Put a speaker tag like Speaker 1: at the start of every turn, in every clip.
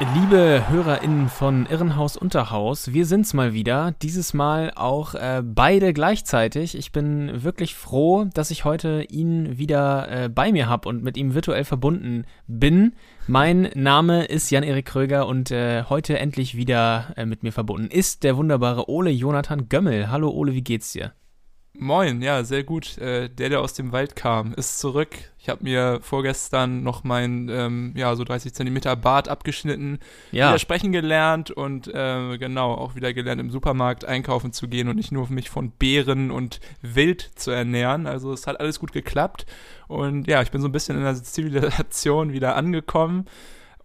Speaker 1: Liebe HörerInnen von Irrenhaus Unterhaus, wir sind's mal wieder. Dieses Mal auch äh, beide gleichzeitig. Ich bin wirklich froh, dass ich heute ihn wieder äh, bei mir habe und mit ihm virtuell verbunden bin. Mein Name ist Jan-Erik Kröger und äh, heute endlich wieder äh, mit mir verbunden ist der wunderbare Ole Jonathan Gömmel. Hallo Ole, wie geht's dir?
Speaker 2: Moin, ja, sehr gut. Äh, der, der aus dem Wald kam, ist zurück. Ich habe mir vorgestern noch mein, ähm, ja, so 30 Zentimeter Bart abgeschnitten,
Speaker 1: Ja.
Speaker 2: wieder sprechen gelernt und äh, genau, auch wieder gelernt, im Supermarkt einkaufen zu gehen und nicht nur mich von Beeren und Wild zu ernähren. Also es hat alles gut geklappt. Und ja, ich bin so ein bisschen in der Zivilisation wieder angekommen.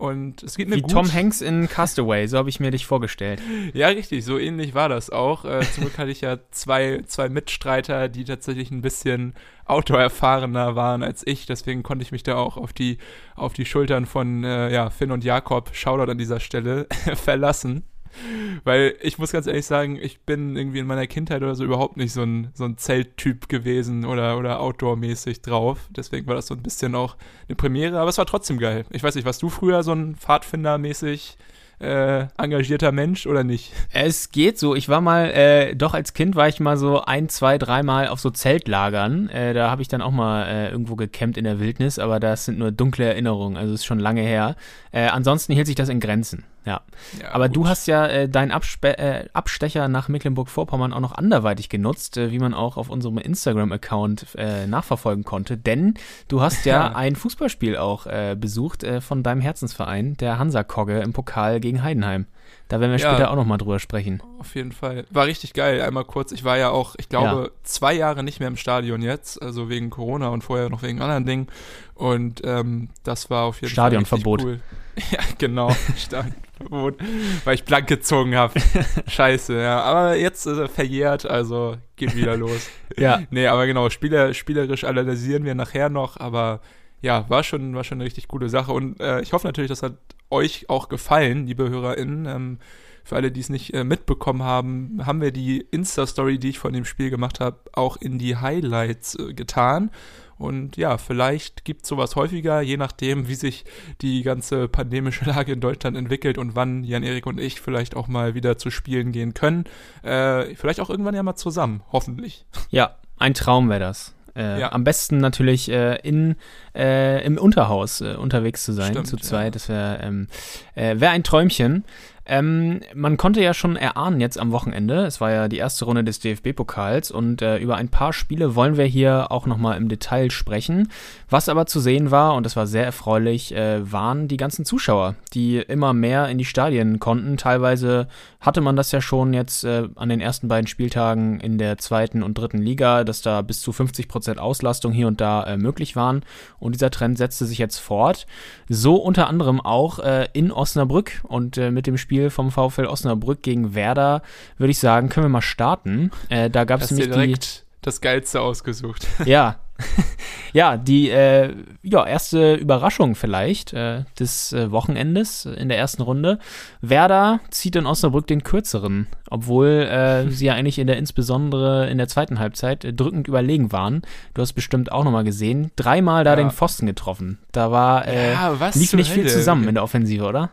Speaker 2: Und es geht mir
Speaker 1: Wie
Speaker 2: gut.
Speaker 1: Tom Hanks in Castaway, so habe ich mir dich vorgestellt.
Speaker 2: Ja, richtig, so ähnlich war das auch. Äh, zum Glück hatte ich ja zwei, zwei Mitstreiter, die tatsächlich ein bisschen autoerfahrener waren als ich. Deswegen konnte ich mich da auch auf die, auf die Schultern von äh, ja, Finn und Jakob, Shoutout an dieser Stelle, verlassen. Weil ich muss ganz ehrlich sagen, ich bin irgendwie in meiner Kindheit oder so überhaupt nicht so ein, so ein Zelttyp gewesen oder, oder Outdoor-mäßig drauf. Deswegen war das so ein bisschen auch eine Premiere, aber es war trotzdem geil. Ich weiß nicht, warst du früher so ein Pfadfinder-mäßig äh, engagierter Mensch oder nicht?
Speaker 1: Es geht so. Ich war mal, äh, doch als Kind war ich mal so ein, zwei, dreimal auf so Zeltlagern. Äh, da habe ich dann auch mal äh, irgendwo gecampt in der Wildnis, aber das sind nur dunkle Erinnerungen, also ist schon lange her. Äh, ansonsten hielt sich das in Grenzen, ja.
Speaker 2: Ja,
Speaker 1: aber du
Speaker 2: gut.
Speaker 1: hast ja äh, deinen Abspe äh, Abstecher nach Mecklenburg-Vorpommern auch noch anderweitig genutzt, äh, wie man auch auf unserem Instagram-Account äh, nachverfolgen konnte, denn du hast ja,
Speaker 2: Ja.
Speaker 1: ein Fußballspiel auch äh, besucht äh, von deinem Herzensverein, der Hansa Kogge im Pokal gegen Heidenheim. Da werden wir
Speaker 2: Ja.
Speaker 1: später auch noch mal drüber sprechen.
Speaker 2: Auf jeden Fall. War richtig geil. Einmal kurz. Ich war ja auch, ich glaube,
Speaker 1: Ja.
Speaker 2: zwei Jahre nicht mehr im Stadion jetzt. Also wegen Corona und vorher noch wegen anderen Dingen. Und ähm, das war auf jeden
Speaker 1: Stadionverbot.
Speaker 2: Fall. richtig Cool. Ja, genau. Stadionverbot. Weil ich blank gezogen habe. Scheiße, ja. Aber jetzt ist er verjährt, also geht wieder los.
Speaker 1: Ja.
Speaker 2: Nee, aber genau, Spieler, spielerisch analysieren wir nachher noch, aber ja, war schon, war schon eine richtig coole Sache. Und äh, ich hoffe natürlich, das hat euch auch gefallen, liebe HörerInnen. Ähm, für alle, die es nicht äh, mitbekommen haben, haben wir die Insta-Story, die ich von dem Spiel gemacht habe, auch in die Highlights äh, getan. Und ja, vielleicht gibt es sowas häufiger, je nachdem, wie sich die ganze pandemische Lage in Deutschland entwickelt und wann Jan-Erik und ich vielleicht auch mal wieder zu Spielen gehen können. Äh, vielleicht auch irgendwann ja mal zusammen, hoffentlich.
Speaker 1: Ja, ein Traum wäre das. Äh,
Speaker 2: Ja.
Speaker 1: Am besten natürlich äh, in, äh, im Unterhaus äh, unterwegs zu sein,
Speaker 2: Stimmt,
Speaker 1: zu zweit.
Speaker 2: ja.
Speaker 1: Das wäre ähm, äh, wär ein Träumchen. Ähm, man konnte ja schon erahnen jetzt am Wochenende, es war ja die erste Runde des DFB-Pokals und äh, über ein paar Spiele wollen wir hier auch nochmal im Detail sprechen. Was aber zu sehen war, und das war sehr erfreulich, äh, waren die ganzen Zuschauer, die immer mehr in die Stadien konnten. Teilweise hatte man das ja schon jetzt äh, an den ersten beiden Spieltagen in der zweiten und dritten Liga, dass da bis zu 50 Prozent Auslastung hier und da äh, möglich waren. Und dieser Trend setzte sich jetzt fort. So unter anderem auch äh, in Osnabrück und äh, mit dem Spiel vom VfL Osnabrück gegen Werder würde ich sagen, können wir mal starten. Äh, da gab es nämlich die
Speaker 2: direkt das Geilste ausgesucht.
Speaker 1: ja. ja, die äh, ja, erste Überraschung vielleicht äh, des äh, Wochenendes in der ersten Runde. Werder zieht in Osnabrück den kürzeren, obwohl äh, sie ja eigentlich in der insbesondere in der zweiten Halbzeit äh, drückend überlegen waren. Du hast bestimmt auch nochmal gesehen. Dreimal da
Speaker 2: Ja.
Speaker 1: den Pfosten getroffen. Da war
Speaker 2: Ja, was
Speaker 1: lief nicht viel
Speaker 2: Hölle?
Speaker 1: zusammen in der Offensive, oder?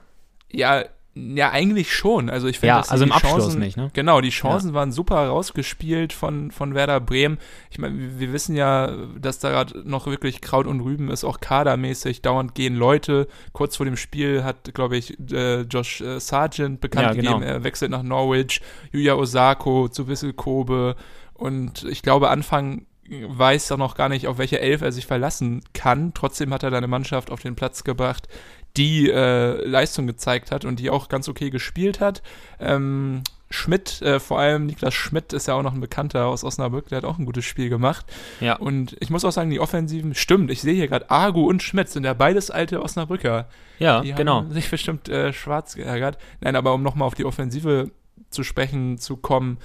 Speaker 2: Ja, ja, eigentlich schon. Also ich finde,
Speaker 1: Ja, also im
Speaker 2: die
Speaker 1: Abschluss
Speaker 2: Chancen,
Speaker 1: nicht, ne?
Speaker 2: Genau, die Chancen waren super rausgespielt von, von Werder Bremen. Ich meine, wir, wissen ja, dass da gerade noch wirklich Kraut und Rüben ist, auch kadermäßig. Dauernd gehen Leute. Kurz vor dem Spiel hat, glaube ich, äh, Josh äh, Sargent bekannt
Speaker 1: Ja, genau.
Speaker 2: gegeben, er wechselt nach Norwich. Yuya Osako zu Wissel Kobe. Und ich glaube, Anfang weiß er noch gar nicht, auf welche Elf er sich verlassen kann. Trotzdem hat er da eine Mannschaft auf den Platz gebracht, die äh, Leistung gezeigt hat und die auch ganz okay gespielt hat. Ähm, Schmidt, äh, vor allem Niklas Schmidt ist ja auch noch ein Bekannter aus Osnabrück, der hat auch ein gutes Spiel gemacht.
Speaker 1: Ja.
Speaker 2: Und ich muss auch sagen, die Offensiven, stimmt, ich sehe hier gerade, Agu und Schmidt sind ja beides alte Osnabrücker.
Speaker 1: Ja,
Speaker 2: Die
Speaker 1: genau.
Speaker 2: haben sich bestimmt äh, schwarz geärgert. Nein, aber um nochmal auf die Offensive zu sprechen zu kommen,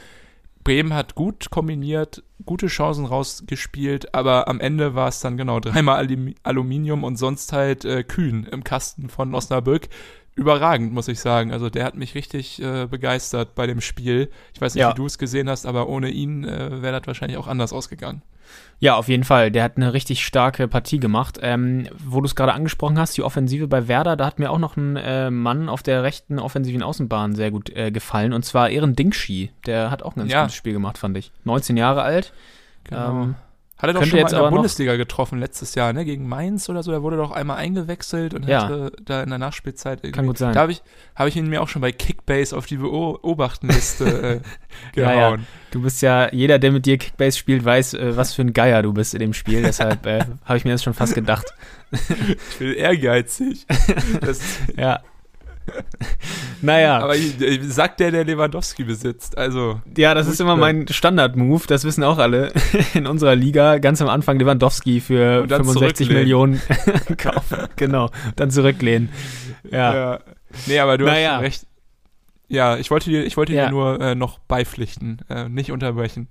Speaker 2: Bremen hat gut kombiniert, gute Chancen rausgespielt, aber am Ende war es dann genau dreimal Alum Aluminium und sonst halt äh, Kühn im Kasten von Osnabrück. Überragend, muss ich sagen. Also der hat mich richtig äh, begeistert bei dem Spiel. Ich weiß nicht,
Speaker 1: Ja.
Speaker 2: wie du es gesehen hast, aber ohne ihn äh, wäre das wahrscheinlich auch anders ausgegangen.
Speaker 1: Ja, auf jeden Fall. Der hat eine richtig starke Partie gemacht. Ähm, wo du es gerade angesprochen hast, die Offensive bei Werder, da hat mir auch noch ein äh, Mann auf der rechten offensiven Außenbahn sehr gut äh, gefallen. Und zwar Ehren Dingschi. Der hat auch ein ganz
Speaker 2: Ja.
Speaker 1: gutes Spiel gemacht, fand ich. 19 Jahre alt. Ähm,
Speaker 2: Hat er doch schon mal
Speaker 1: jetzt
Speaker 2: in der Bundesliga getroffen letztes Jahr, ne? Gegen Mainz oder so. Er wurde doch einmal eingewechselt und
Speaker 1: Ja.
Speaker 2: hatte da in der Nachspielzeit irgendwie.
Speaker 1: Kann gut sein.
Speaker 2: Da habe ich, hab ich ihn mir auch schon bei Kickbase auf die Beobachtenliste äh,
Speaker 1: Ja, ja.
Speaker 2: gehauen.
Speaker 1: Du bist ja, jeder, der mit dir Kickbase spielt, weiß, äh, was für ein Geier du bist in dem Spiel. Deshalb äh, habe ich mir das schon fast gedacht.
Speaker 2: Ich bin ehrgeizig. Das,
Speaker 1: Ja. naja.
Speaker 2: aber ich, sagt der, der Lewandowski besitzt. Also,
Speaker 1: Ja, das ist immer mein Standard-Move, das wissen auch alle in unserer Liga. Ganz am Anfang Lewandowski für
Speaker 2: Und dann
Speaker 1: 65
Speaker 2: zurücklehnen.
Speaker 1: Millionen kaufen. Genau, dann zurücklehnen. Ja,
Speaker 2: ja. Nee, aber du
Speaker 1: Naja.
Speaker 2: hast recht. Ja, ich wollte dir, ich wollte
Speaker 1: Ja.
Speaker 2: dir nur äh, noch beipflichten, äh, nicht unterbrechen.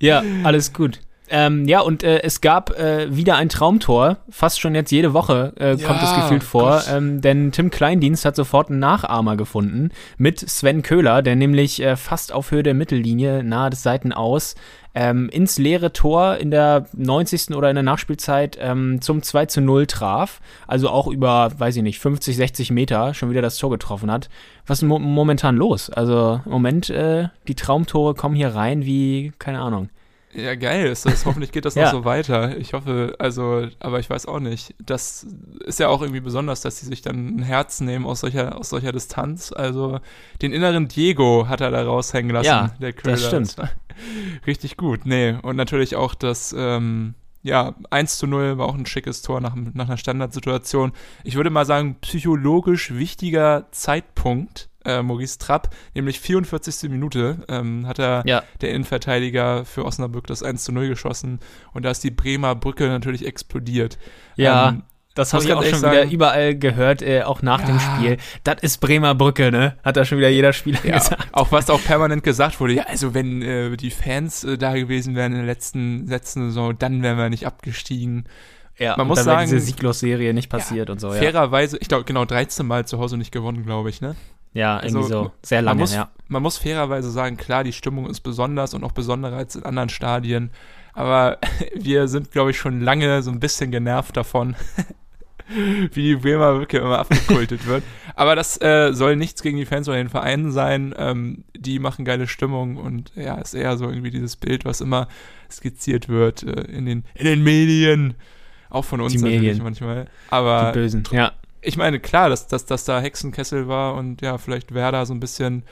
Speaker 1: ja alles gut. Ähm, ja, und äh, es gab äh, wieder ein Traumtor. Fast schon jetzt jede Woche äh, kommt es
Speaker 2: Ja,
Speaker 1: gefühlt vor. Ähm, denn Tim Kleindienst hat sofort einen Nachahmer gefunden mit Sven Köhler, der nämlich äh, fast auf Höhe der Mittellinie, nahe des Seitenaus, ähm, ins leere Tor in der 90. oder in der Nachspielzeit ähm, zum 2 zu 0 traf. Also auch über, weiß ich nicht, 50, 60 Meter schon wieder das Tor getroffen hat. Was ist mo momentan los? Also im Moment, äh, die Traumtore kommen hier rein wie, keine Ahnung.
Speaker 2: Ja, geil ist das. Hoffentlich geht das
Speaker 1: Ja.
Speaker 2: noch so weiter. Ich hoffe, also, aber ich weiß auch nicht. Das ist ja auch irgendwie besonders, dass sie sich dann ein Herz nehmen aus solcher, aus solcher Distanz. Also, den inneren Diego hat er da raushängen lassen,
Speaker 1: Ja,
Speaker 2: der
Speaker 1: das
Speaker 2: Köhler.
Speaker 1: stimmt.
Speaker 2: war Richtig gut. Nee, und natürlich auch das, ähm, ja, 1 zu 0 war auch ein schickes Tor nach, nach einer Standardsituation. Ich würde mal sagen, psychologisch wichtiger Zeitpunkt, äh, Maurice Trapp, nämlich 44. Minute, ähm, hat er
Speaker 1: Ja.
Speaker 2: der Innenverteidiger für Osnabrück das 1 zu 0 geschossen und da ist die Bremer Brücke natürlich explodiert.
Speaker 1: Ja,
Speaker 2: Ähm,
Speaker 1: das habe ich auch schon
Speaker 2: ehrlich
Speaker 1: wieder
Speaker 2: sagen-
Speaker 1: überall gehört, äh, auch nach dem
Speaker 2: Ja.
Speaker 1: Spiel. Das ist Bremer Brücke, ne? Hat da schon wieder jeder Spieler
Speaker 2: ja,
Speaker 1: gesagt.
Speaker 2: auch was auch permanent gesagt wurde, ja, also wenn äh, die Fans äh, da gewesen wären in der letzten, letzten Saison, dann wären wir nicht abgestiegen.
Speaker 1: Ja,
Speaker 2: Man muss
Speaker 1: dann
Speaker 2: sagen-
Speaker 1: diese Sieglos-Serie nicht passiert und so, ja.
Speaker 2: Fairerweise, ich glaube genau 13 Mal zu Hause nicht gewonnen, glaube ich, ne?
Speaker 1: Ja, irgendwie
Speaker 2: Also,
Speaker 1: so. Sehr
Speaker 2: man
Speaker 1: lange,
Speaker 2: muss,
Speaker 1: ja.
Speaker 2: Man muss fairerweise sagen, klar, die Stimmung ist besonders und auch besonderer als in anderen Stadien, aber wir sind, glaube ich, schon lange so ein bisschen genervt davon, wie die Bremer Brücke immer abgekultet wird. Aber das äh, soll nichts gegen die Fans oder den Verein sein. Ähm, die machen geile Stimmung und ja, ist eher so irgendwie dieses Bild, was immer skizziert wird äh, in, den, in den Medien. Auch von uns
Speaker 1: Die
Speaker 2: natürlich
Speaker 1: Medien.
Speaker 2: manchmal.
Speaker 1: Die
Speaker 2: Aber
Speaker 1: Bösen. Ja.
Speaker 2: Ich meine, klar, dass, dass, dass da Hexenkessel war und ja, vielleicht Werder so ein bisschen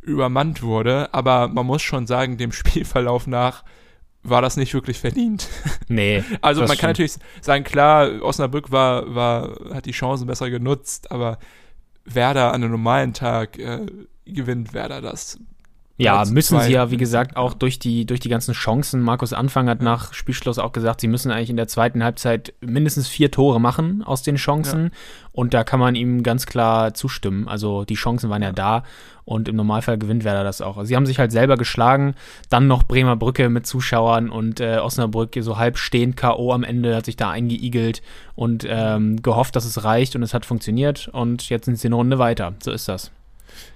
Speaker 2: übermannt wurde, aber man muss schon sagen, dem Spielverlauf nach war das nicht wirklich verdient.
Speaker 1: Nee.
Speaker 2: Also man kann
Speaker 1: stimmt.
Speaker 2: natürlich sagen, klar, Osnabrück war, war, hat die Chancen besser genutzt, aber Werder an einem normalen Tag äh, gewinnt Werder das.
Speaker 1: Ja, müssen sie ja, wie gesagt, auch durch die, durch die ganzen Chancen. Markus Anfang hat nach Spielschluss auch gesagt, sie müssen eigentlich in der zweiten Halbzeit mindestens vier Tore machen aus den Chancen. Und da kann man ihm ganz klar zustimmen. Also die Chancen waren ja, da und im Normalfall gewinnt Werder das auch. Also sie haben sich halt selber geschlagen, dann noch Bremer Brücke mit Zuschauern und äh, Osnabrück so halb stehend K.O. am Ende, hat sich da eingeigelt und ähm, gehofft, dass es reicht und es hat funktioniert und jetzt sind sie eine Runde weiter. So ist das.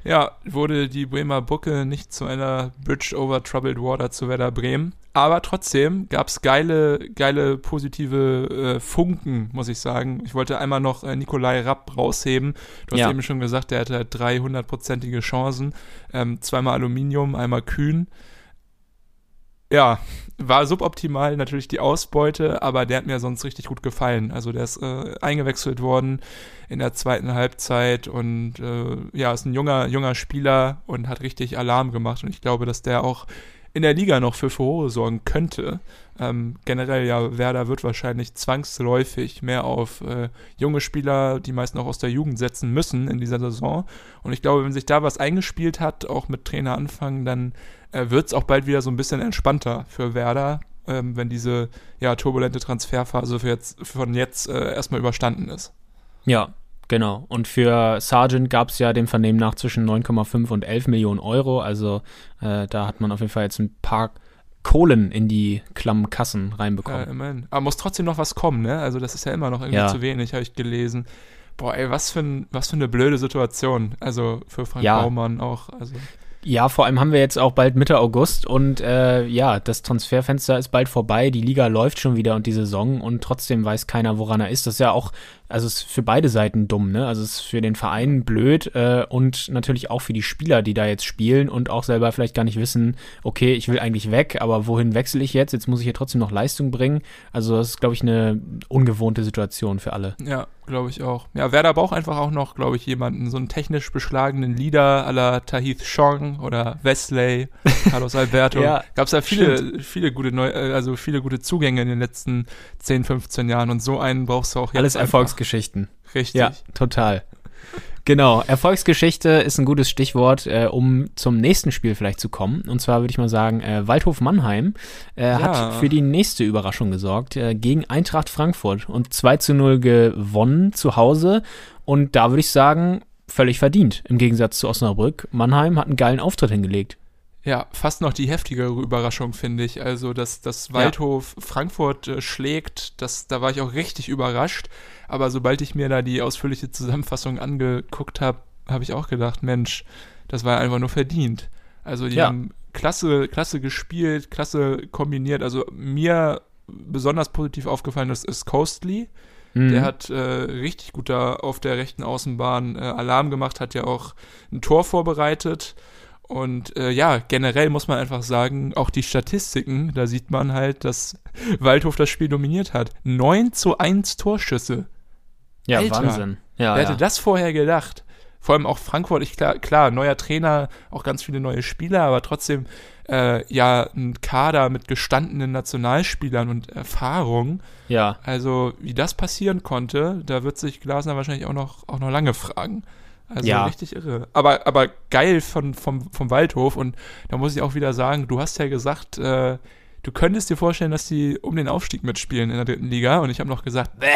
Speaker 2: Ja, wurde die Bremer Brücke nicht zu einer Bridge over Troubled Water zu Werder Bremen. Aber trotzdem gab es geile, geile positive äh, Funken, muss ich sagen. Ich wollte einmal noch äh, Nikolai Rapp rausheben. Du hast
Speaker 1: Ja.
Speaker 2: eben schon gesagt, der hatte halt drei hundertprozentige Chancen. Ähm, zweimal Aluminium, einmal Kühn. Ja, war suboptimal natürlich die Ausbeute, aber der hat mir sonst richtig gut gefallen. Also der ist äh, eingewechselt worden in der zweiten Halbzeit und äh, ja, ist ein junger, junger Spieler und hat richtig Alarm gemacht und ich glaube, dass der auch in der Liga noch für Furore sorgen könnte. Ähm, generell ja, Werder wird wahrscheinlich zwangsläufig mehr auf äh, junge Spieler, die meisten auch aus der Jugend setzen müssen in dieser Saison. Und ich glaube, wenn sich da was eingespielt hat, auch mit Trainer anfangen, dann äh, wird es auch bald wieder so ein bisschen entspannter für Werder, ähm, wenn diese ja, turbulente Transferphase jetzt, von jetzt äh, erstmal überstanden ist.
Speaker 1: Ja, Genau. Und für Sargent gab es ja dem Vernehmen nach zwischen 9,5 und 11 Millionen Euro. Also äh, da hat man auf jeden Fall jetzt ein paar Kohlen in die klammen Kassen reinbekommen.
Speaker 2: Ja, immerhin. Aber muss trotzdem noch was kommen, ne? Also das ist ja immer noch irgendwie
Speaker 1: Ja.
Speaker 2: zu wenig, habe ich gelesen. Boah, ey, was für, ein, was für eine blöde Situation. Also für Frank
Speaker 1: Ja.
Speaker 2: Baumann auch. Also
Speaker 1: Ja, vor allem haben wir jetzt auch bald Mitte August und äh, ja, das Transferfenster ist bald vorbei, die Liga läuft schon wieder und die Saison und trotzdem weiß keiner, woran er ist. Das ist ja auch, also es ist für beide Seiten dumm, ne? Also es ist für den Verein blöd äh, und natürlich auch für die Spieler, die da jetzt spielen und auch selber vielleicht gar nicht wissen, okay, ich will eigentlich weg, aber wohin wechsle ich jetzt? Jetzt muss ich hier trotzdem noch Leistung bringen. Also das ist, glaube ich, eine ungewohnte Situation für alle.
Speaker 2: ja, glaube ich auch. Ja, Werder braucht einfach auch noch, glaube ich, jemanden, so einen technisch beschlagenen Leader à la Tahith Chong oder Wesley, Carlos Alberto.
Speaker 1: Ja,
Speaker 2: Gab es ja viele, viele gute Neu äh, also viele gute Zugänge in den letzten 10, 15 Jahren und so einen brauchst du auch jetzt
Speaker 1: Alles
Speaker 2: einfach.
Speaker 1: Erfolgsgeschichten.
Speaker 2: Richtig.
Speaker 1: Ja, total. Genau, Erfolgsgeschichte ist ein gutes Stichwort, äh, um zum nächsten Spiel vielleicht zu kommen. Und zwar würde ich mal sagen, äh, Waldhof Mannheim äh,
Speaker 2: Ja.
Speaker 1: hat für die nächste Überraschung gesorgt, äh, gegen Eintracht Frankfurt und 2 zu 0 gewonnen zu Hause. Und da würde ich sagen, völlig verdient, im Gegensatz zu Osnabrück. Mannheim hat einen geilen Auftritt hingelegt.
Speaker 2: Ja, fast noch die heftigere Überraschung, finde ich. Also, dass das Waldhof Frankfurt äh, schlägt, das, da war ich auch richtig überrascht. Aber sobald ich mir da die ausführliche Zusammenfassung angeguckt habe, habe ich auch gedacht, Mensch, das war einfach nur verdient. Also, die
Speaker 1: Ja.
Speaker 2: haben klasse, klasse gespielt, klasse kombiniert. Also, mir besonders positiv aufgefallen ist, ist Coastly.
Speaker 1: Mhm.
Speaker 2: Der hat äh, richtig gut da auf der rechten Außenbahn äh, Alarm gemacht, hat ja auch ein Tor vorbereitet. Und äh, ja, generell muss man einfach sagen, auch die Statistiken, da sieht man halt, dass Waldhof das Spiel dominiert hat. 9 zu 1 Torschüsse.
Speaker 1: ja,
Speaker 2: Alter.
Speaker 1: Wahnsinn. Ja,
Speaker 2: Wer
Speaker 1: ja.
Speaker 2: hätte das vorher gedacht? Vor allem auch Frankfurt, ich, klar, klar, neuer Trainer, auch ganz viele neue Spieler, aber trotzdem äh, ja ein Kader mit gestandenen Nationalspielern und Erfahrung.
Speaker 1: ja.
Speaker 2: Also, wie das passieren konnte, da wird sich Glasner wahrscheinlich auch noch, auch noch lange fragen. Also
Speaker 1: Ja.
Speaker 2: richtig irre. Aber, aber geil von, vom, vom Waldhof. Und da muss ich auch wieder sagen, du hast ja gesagt, äh, du könntest dir vorstellen, dass die um den Aufstieg mitspielen in der dritten Liga. Und ich habe noch gesagt, bäh,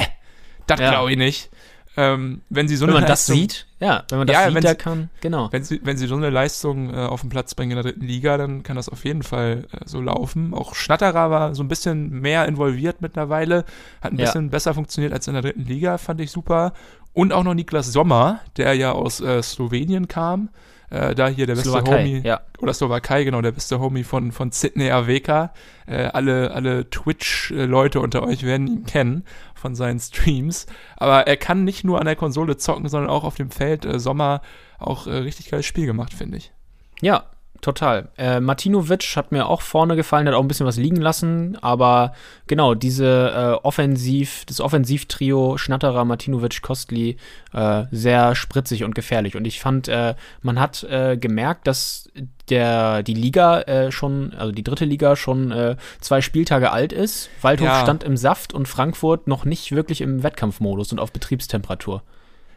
Speaker 2: das
Speaker 1: Ja.
Speaker 2: glaube ich nicht. Ähm, wenn sie so
Speaker 1: Wenn
Speaker 2: eine
Speaker 1: man das
Speaker 2: Leistung-
Speaker 1: sieht, ja, wenn man das
Speaker 2: Ja,
Speaker 1: sieht,
Speaker 2: wenn sie-
Speaker 1: kann, genau.
Speaker 2: wenn sie, wenn sie so eine Leistung äh, auf den Platz bringen in der dritten Liga, dann kann das auf jeden Fall äh, so laufen. Auch Schnatterer war so ein bisschen mehr involviert mittlerweile, hat ein
Speaker 1: Ja.
Speaker 2: bisschen besser funktioniert als in der dritten Liga, fand ich super. Und auch noch Niklas Sommer, der ja aus äh, Slowenien kam. Äh, da hier der beste
Speaker 1: Slowakei,
Speaker 2: Homie,
Speaker 1: ja.
Speaker 2: oder Slowakei, genau, der beste Homie von, von Sydney Aveka. Äh, alle alle Twitch-Leute unter euch werden ihn kennen von seinen Streams. Aber er kann nicht nur an der Konsole zocken, sondern auch auf dem Feld. Äh, Sommer auch äh, richtig geiles Spiel gemacht, finde ich.
Speaker 1: Ja, total. Äh, Martinovic hat mir auch vorne gefallen, hat auch ein bisschen was liegen lassen, aber genau, diese äh, Offensiv, das Offensivtrio Schnatterer, Martinovic, Kostli, äh, sehr spritzig und gefährlich. Und ich fand, äh, man hat äh, gemerkt, dass der, die Liga äh, schon, also die dritte Liga schon äh, zwei Spieltage alt ist. Waldhof
Speaker 2: Ja.
Speaker 1: stand im Saft und Frankfurt noch nicht wirklich im Wettkampfmodus und auf Betriebstemperatur.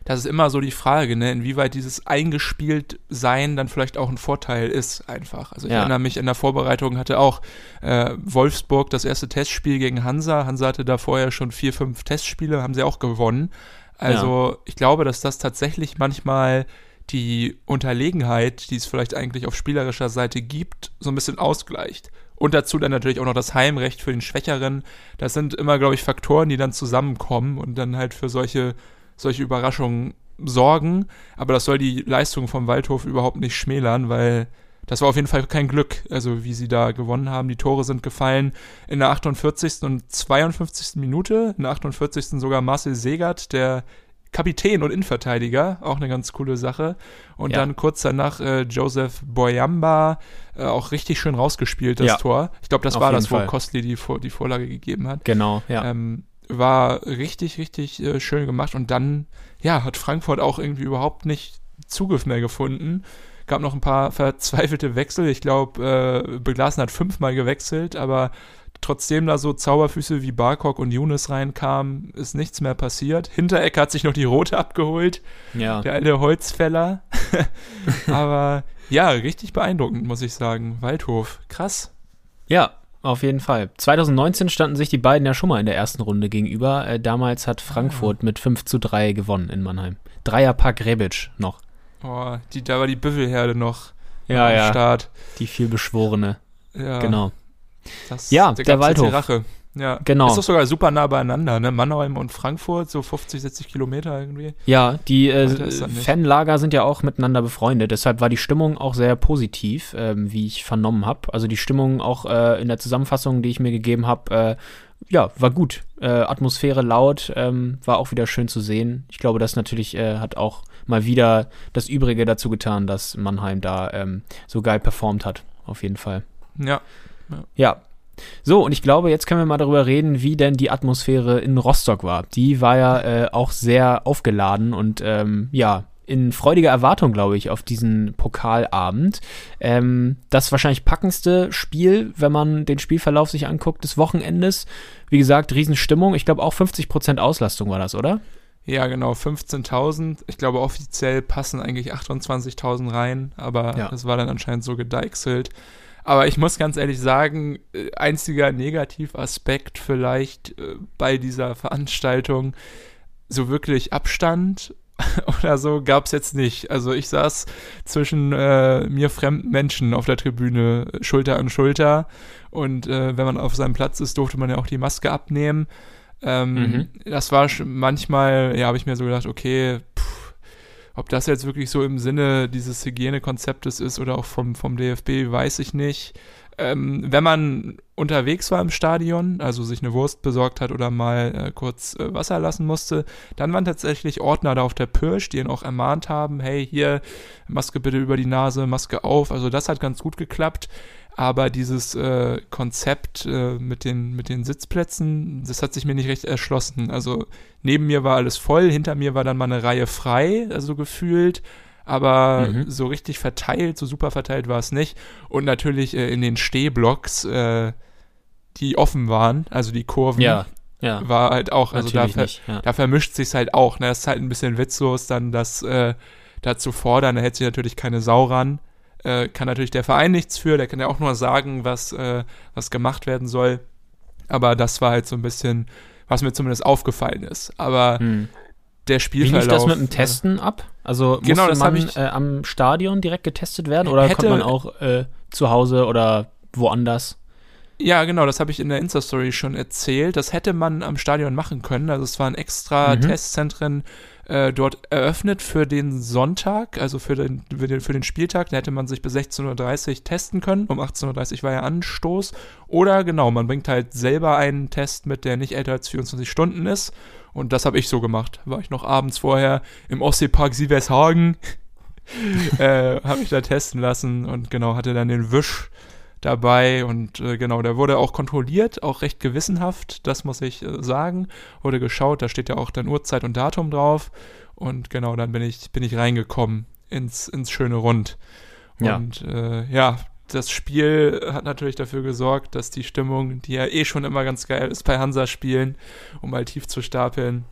Speaker 2: Das ist immer so die Frage, ne, inwieweit dieses eingespielt sein dann vielleicht auch ein Vorteil ist, einfach. Also ich
Speaker 1: Ja.
Speaker 2: erinnere mich in der Vorbereitung hatte auch äh, Wolfsburg das erste Testspiel gegen Hansa. Hansa hatte da vorher schon vier, fünf Testspiele, haben sie auch gewonnen. Also ich glaube, dass das tatsächlich manchmal die Unterlegenheit, die es vielleicht eigentlich auf spielerischer Seite gibt, so ein bisschen ausgleicht. Und dazu dann natürlich auch noch das Heimrecht für den Schwächeren. Das sind immer, glaube ich, Faktoren, die dann zusammenkommen und dann halt für solche, solche Überraschungen sorgen. Aber das soll die Leistung vom Waldhof überhaupt nicht schmälern, weil das war auf jeden Fall kein Glück, also wie sie da gewonnen haben. Die Tore sind gefallen in der 48. und 52. Minute. In der 48. sogar Marcel Segert, der Kapitän und Innenverteidiger, auch eine ganz coole Sache. Und
Speaker 1: Ja.
Speaker 2: dann kurz danach äh, Joseph Boyamba, äh, auch richtig schön rausgespielt, das
Speaker 1: Ja.
Speaker 2: Tor. Ich glaube, das
Speaker 1: Auf
Speaker 2: war das, wo
Speaker 1: Fall.
Speaker 2: Kostli die, Vor die Vorlage gegeben hat.
Speaker 1: Genau, ja.
Speaker 2: Ähm, war richtig, richtig äh, schön gemacht. Und dann, ja, hat Frankfurt auch irgendwie überhaupt nicht Zugriff mehr gefunden. Gab noch ein paar verzweifelte Wechsel. Ich glaube, äh, Beglasen hat fünfmal gewechselt, aber trotzdem da so Zauberfüße wie Barkok und Younes reinkamen, ist nichts mehr passiert. Hintereck hat sich noch die rote abgeholt.
Speaker 1: Ja.
Speaker 2: Der alte Holzfäller. aber ja, richtig beeindruckend, muss ich sagen. Waldhof, krass.
Speaker 1: Ja, auf jeden Fall. 2019 standen sich die beiden ja schon mal in der ersten Runde gegenüber. Äh, damals hat Frankfurt mit 5 zu 3 gewonnen in Mannheim. Dreierpack Rebic noch.
Speaker 2: Oh, die, da war die Büffelherde noch
Speaker 1: Ja,
Speaker 2: am
Speaker 1: ja.
Speaker 2: Start.
Speaker 1: Die vielbeschworene.
Speaker 2: Ja,
Speaker 1: Genau.
Speaker 2: Das,
Speaker 1: Ja, der
Speaker 2: jetzt
Speaker 1: Waldhof.
Speaker 2: die Rache. Ja,
Speaker 1: Genau.
Speaker 2: Ist doch sogar super nah beieinander, ne? Mannheim und Frankfurt, so 50, 60 Kilometer irgendwie.
Speaker 1: Ja, die äh. Fanlager sind ja auch miteinander befreundet. Deshalb war die Stimmung auch sehr positiv, ähm, wie ich vernommen habe. Also die Stimmung auch äh, in der Zusammenfassung, die ich mir gegeben habe, äh, ja, war gut. Äh, Atmosphäre laut, ähm, war auch wieder schön zu sehen. Ich glaube, das natürlich äh, hat auch mal wieder das Übrige dazu getan, dass Mannheim da ähm, so geil performt hat. Auf jeden Fall.
Speaker 2: Ja,
Speaker 1: Ja. So, und ich glaube, jetzt können wir mal darüber reden, wie denn die Atmosphäre in Rostock war. Die war ja äh, auch sehr aufgeladen und ähm, ja, in freudiger Erwartung, glaube ich, auf diesen Pokalabend. Ähm, das wahrscheinlich packendste Spiel, wenn man den Spielverlauf sich anguckt, des Wochenendes. Wie gesagt, Riesenstimmung. Ich glaube auch 50% Auslastung war das, oder?
Speaker 2: ja, genau, 15.000. Ich glaube, offiziell passen eigentlich 28.000 rein, aber
Speaker 1: Ja.
Speaker 2: das war dann anscheinend so gedeichselt. Aber ich muss ganz ehrlich sagen, äh, einziger Negativaspekt vielleicht äh, bei dieser Veranstaltung, so wirklich Abstand oder so gab es jetzt nicht. Also ich saß zwischen äh, mir fremden Menschen auf der Tribüne Schulter an Schulter und äh, wenn man auf seinem Platz ist, durfte man ja auch die Maske abnehmen. Ähm,
Speaker 1: Mhm.
Speaker 2: Das war manchmal, ja, habe ich mir so gedacht, okay, ob das jetzt wirklich so im Sinne dieses Hygienekonzeptes ist oder auch vom, vom DFB, weiß ich nicht. Ähm, wenn man unterwegs war im Stadion, also sich eine Wurst besorgt hat oder mal äh, kurz äh, Wasser lassen musste, dann waren tatsächlich Ordner da auf der Pirsch, die ihn auch ermahnt haben, hey, hier, Maske bitte über die Nase, Maske auf. Also das hat ganz gut geklappt. Aber dieses äh, Konzept äh, mit, den, mit den Sitzplätzen, das hat sich mir nicht recht erschlossen. Also neben mir war alles voll, hinter mir war dann mal eine Reihe frei, also gefühlt. Aber
Speaker 1: Mhm.
Speaker 2: so richtig verteilt, so super verteilt war es nicht. Und natürlich äh, in den Stehblocks, äh, die offen waren, also die Kurven,
Speaker 1: Ja.
Speaker 2: war halt auch, also da, ver
Speaker 1: nicht. Ja.
Speaker 2: da vermischt sich's halt auch. Ne? Das ist halt ein bisschen witzlos, dann das äh, dazu fordern. Da hält sich natürlich keine Sau ran. Äh, kann natürlich der Verein nichts für. Der kann ja auch nur sagen, was, äh, was gemacht werden soll. Aber das war halt so ein bisschen, was mir zumindest aufgefallen ist. Aber
Speaker 1: Hm.
Speaker 2: der
Speaker 1: Wie
Speaker 2: Spielverlauf.
Speaker 1: lief das mit dem Testen ab? Also
Speaker 2: Genau,
Speaker 1: musste
Speaker 2: das
Speaker 1: man
Speaker 2: ich-
Speaker 1: äh, am Stadion direkt getestet werden oder
Speaker 2: Hätte-
Speaker 1: konnte man auch äh, zu Hause oder woanders?
Speaker 2: Ja, genau, das habe ich in der Insta-Story schon erzählt. Das hätte man am Stadion machen können. Also es waren extra
Speaker 1: Mhm.
Speaker 2: Testzentren äh, dort eröffnet für den Sonntag, also für den, für den, für den Spieltag. Da hätte man sich bis 16.30 Uhr testen können. Um 18.30 Uhr war ja Anstoß. Oder genau, man bringt halt selber einen Test mit, der nicht älter als 24 Stunden ist. Und das habe ich so gemacht. War ich noch abends vorher im Ostseepark Sievershagen. äh, habe ich da testen lassen und genau, hatte dann den Wisch dabei und äh, genau, der wurde auch kontrolliert, auch recht gewissenhaft, das muss ich äh, sagen. Wurde geschaut, da steht ja auch dann Uhrzeit und Datum drauf und genau, dann bin ich, bin ich reingekommen ins, ins schöne Rund.
Speaker 1: Ja.
Speaker 2: Und äh, ja, das Spiel hat natürlich dafür gesorgt, dass die Stimmung, die ja eh schon immer ganz geil ist bei Hansa-Spielen, um mal tief zu stapeln,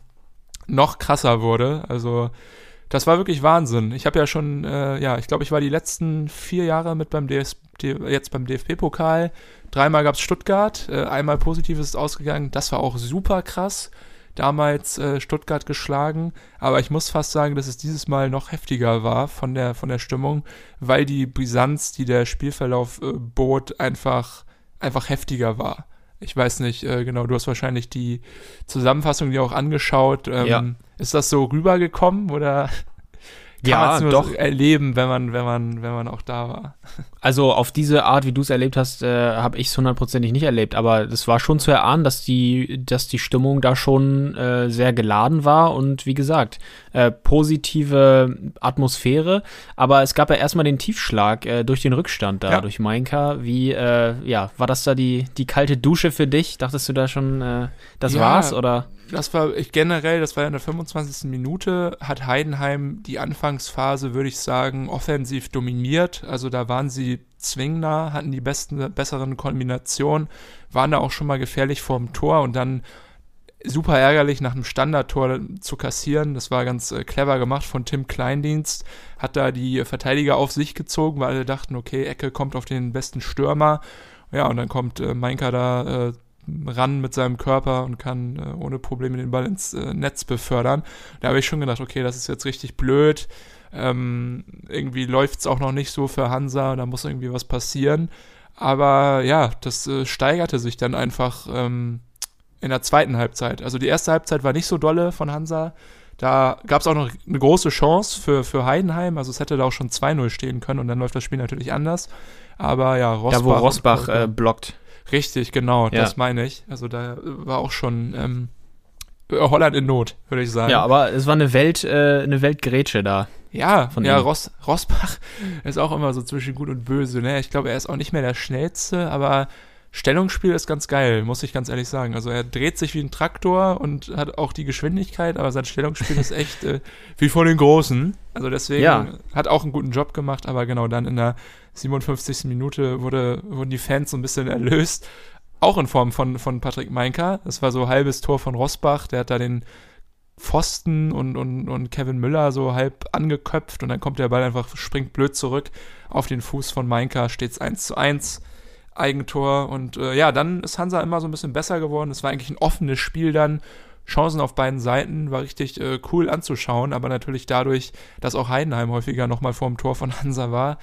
Speaker 2: noch krasser wurde. Also das war wirklich Wahnsinn. Ich habe ja schon, äh, ja, ich glaube, ich war die letzten vier Jahre mit beim DS, D- jetzt beim DFB-Pokal. Dreimal gab es Stuttgart, äh, einmal positiv ist es ausgegangen. Das war auch super krass. Damals äh, Stuttgart geschlagen, aber ich muss fast sagen, dass es dieses Mal noch heftiger war von der von der Stimmung, weil die Brisanz, die der Spielverlauf äh, bot, einfach einfach heftiger war. Ich weiß nicht, genau, du hast wahrscheinlich die Zusammenfassung dir auch angeschaut. Ähm,
Speaker 1: Ja.
Speaker 2: Ist das so rübergekommen oder
Speaker 1: Ja, doch.
Speaker 2: so erleben, wenn man, wenn man, wenn man auch da war?
Speaker 1: Also auf diese Art, wie du es erlebt hast, äh, habe ich es hundertprozentig nicht erlebt. Aber es war schon zu erahnen, dass die, dass die Stimmung da schon äh, sehr geladen war und wie gesagt, äh, positive Atmosphäre. Aber es gab ja erstmal den Tiefschlag äh, durch den Rückstand da,
Speaker 2: Ja.
Speaker 1: durch Mainka. Wie, äh, ja, war das da die, die kalte Dusche für dich? Dachtest du da schon, äh, das
Speaker 2: Ja.
Speaker 1: war's? Oder?
Speaker 2: Das war ich generell, das war in der 25. Minute, hat Heidenheim die Anfangsphase, würde ich sagen, offensiv dominiert. Also da waren sie zwingender, hatten die besten, besseren Kombinationen, waren da auch schon mal gefährlich vorm Tor und dann super ärgerlich nach einem Standardtor zu kassieren. Das war ganz äh, clever gemacht von Tim Kleindienst. Hat da die Verteidiger auf sich gezogen, weil alle dachten, okay, Ecke kommt auf den besten Stürmer. Ja, und dann kommt äh, Mainka da äh, ran mit seinem Körper und kann äh, ohne Probleme den Ball ins äh, Netz befördern. Da habe ich schon gedacht, okay, das ist jetzt richtig blöd. Ähm, irgendwie läuft es auch noch nicht so für Hansa, da muss irgendwie was passieren. Aber ja, das äh, steigerte sich dann einfach ähm, in der zweiten Halbzeit. Also die erste Halbzeit war nicht so dolle von Hansa. Da gab es auch noch eine große Chance für, für Heidenheim. Also es hätte da auch schon 2-0 stehen können und dann läuft das Spiel natürlich anders. Aber ja,
Speaker 1: Rosbach. Da, wo Rosbach äh, blockt.
Speaker 2: Richtig, genau, ja. das meine ich. Also da war auch schon ähm, Holland in Not, würde ich sagen.
Speaker 1: Ja, aber es war eine Welt, äh, eine Weltgrätsche da.
Speaker 2: Ja, von ja, Ross, Rosbach ist auch immer so zwischen gut und böse. Ne? Ich glaube, er ist auch nicht mehr der schnellste, aber Stellungsspiel ist ganz geil, muss ich ganz ehrlich sagen. Also er dreht sich wie ein Traktor und hat auch die Geschwindigkeit, aber sein Stellungsspiel ist echt äh, wie von den Großen. Also deswegen ja. hat auch einen guten Job gemacht, aber genau dann in der 57. Minute wurde, wurden die Fans so ein bisschen erlöst. Auch in Form von, von Patrick Meinker. Das war so halbes Tor von Rosbach, der hat da den Pfosten und, und, und Kevin Müller so halb angeköpft und dann kommt der Ball einfach, springt blöd zurück auf den Fuß von Meinker, steht es 1 zu 1. Eigentor. Und äh, ja, dann ist Hansa immer so ein bisschen besser geworden. Es war eigentlich ein offenes Spiel dann. Chancen auf beiden Seiten war richtig äh, cool anzuschauen, aber natürlich dadurch, dass auch Heidenheim häufiger nochmal vor dem Tor von Hansa war,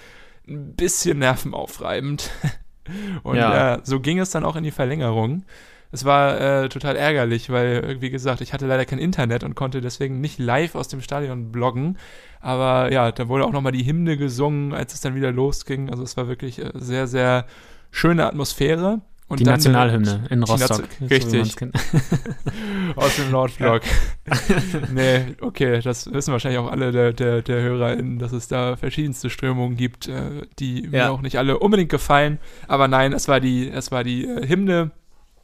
Speaker 2: ein bisschen nervenaufreibend. Und ja. äh, so ging es dann auch in die Verlängerung. Es war äh, total ärgerlich, weil, wie gesagt, ich hatte leider kein Internet und konnte deswegen nicht live aus dem Stadion bloggen. Aber ja, da wurde auch nochmal die Hymne gesungen, als es dann wieder losging. Also es war wirklich äh, sehr, sehr schöne Atmosphäre.
Speaker 1: Und die Nationalhymne in Rostock.
Speaker 2: Richtig. So Aus dem Nordblock. Nee, okay, das wissen wahrscheinlich auch alle der, der, der HörerInnen, dass es da verschiedenste Strömungen gibt, äh, die ja. mir auch nicht alle unbedingt gefallen. Aber nein, es war die, es war die äh, Hymne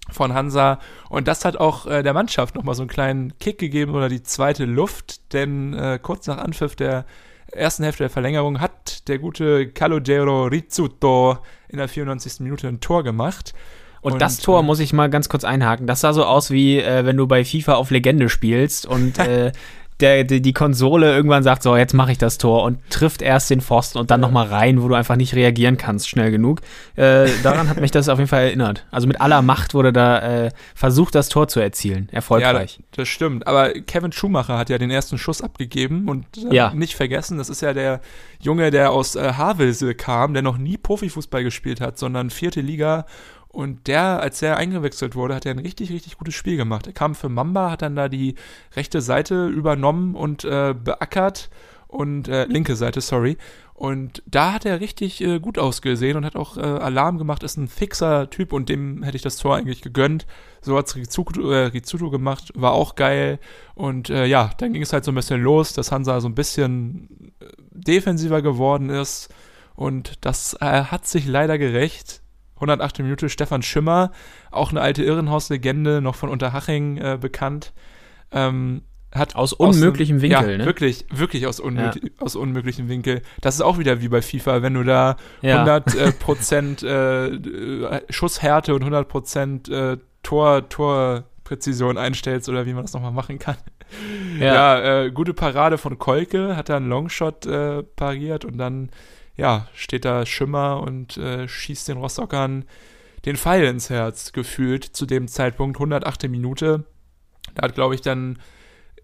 Speaker 2: von Hansa und das hat auch äh, der Mannschaft nochmal so einen kleinen Kick gegeben oder die zweite Luft, denn äh, kurz nach Anpfiff der ersten Hälfte der Verlängerung hat der gute Calogero Rizzuto in der 94. Minute ein Tor gemacht.
Speaker 1: Und, und, das Tor äh, muss ich mal ganz kurz einhaken. Das sah so aus wie, äh, wenn du bei FIFA auf Legende spielst und äh, der, die, die Konsole irgendwann sagt, so, jetzt mache ich das Tor und trifft erst den Pfosten und dann ja. nochmal rein, wo du einfach nicht reagieren kannst, schnell genug. Äh, daran hat mich das auf jeden Fall erinnert. Also mit aller Macht wurde da äh, versucht, das Tor zu erzielen. Erfolgreich.
Speaker 2: Ja, das stimmt. Aber Kevin Schumacher hat ja den ersten Schuss abgegeben und äh, ja. nicht vergessen, das ist ja der Junge, der aus äh, Havelse kam, der noch nie Profifußball gespielt hat, sondern vierte Liga und der, als der eingewechselt wurde, hat er ein richtig, richtig gutes Spiel gemacht. Er kam für Mamba, hat dann da die rechte Seite übernommen und äh, beackert und äh, linke Seite, sorry. Und da hat er richtig äh, gut ausgesehen und hat auch äh, Alarm gemacht, ist ein fixer Typ und dem hätte ich das Tor eigentlich gegönnt. So hat's Rizzuto, äh, Rizzuto gemacht, war auch geil. Und äh, ja, dann ging es halt so ein bisschen los, dass Hansa so ein bisschen äh, defensiver geworden ist. Und das äh, hat sich leider gerecht. 108. Minute Stefan Schimmer, auch eine alte Irrenhaus-Legende, noch von Unterhaching äh, bekannt. Ähm, hat
Speaker 1: aus unmöglichem aus einem, Winkel,
Speaker 2: ja,
Speaker 1: ne?
Speaker 2: Wirklich, wirklich aus, unmöglich, ja. aus unmöglichem Winkel. Das ist auch wieder wie bei FIFA, wenn du da ja. 100 äh, Prozent äh, Schusshärte und 100 Prozent äh, Tor, Torpräzision einstellst oder wie man das nochmal machen kann. Ja, ja äh, gute Parade von Kolke, hat da einen Longshot äh, pariert und dann ja, steht da Schimmer und äh, schießt den Rostockern den Pfeil ins Herz, gefühlt zu dem Zeitpunkt, 108. Minute. Da hat, glaube ich, dann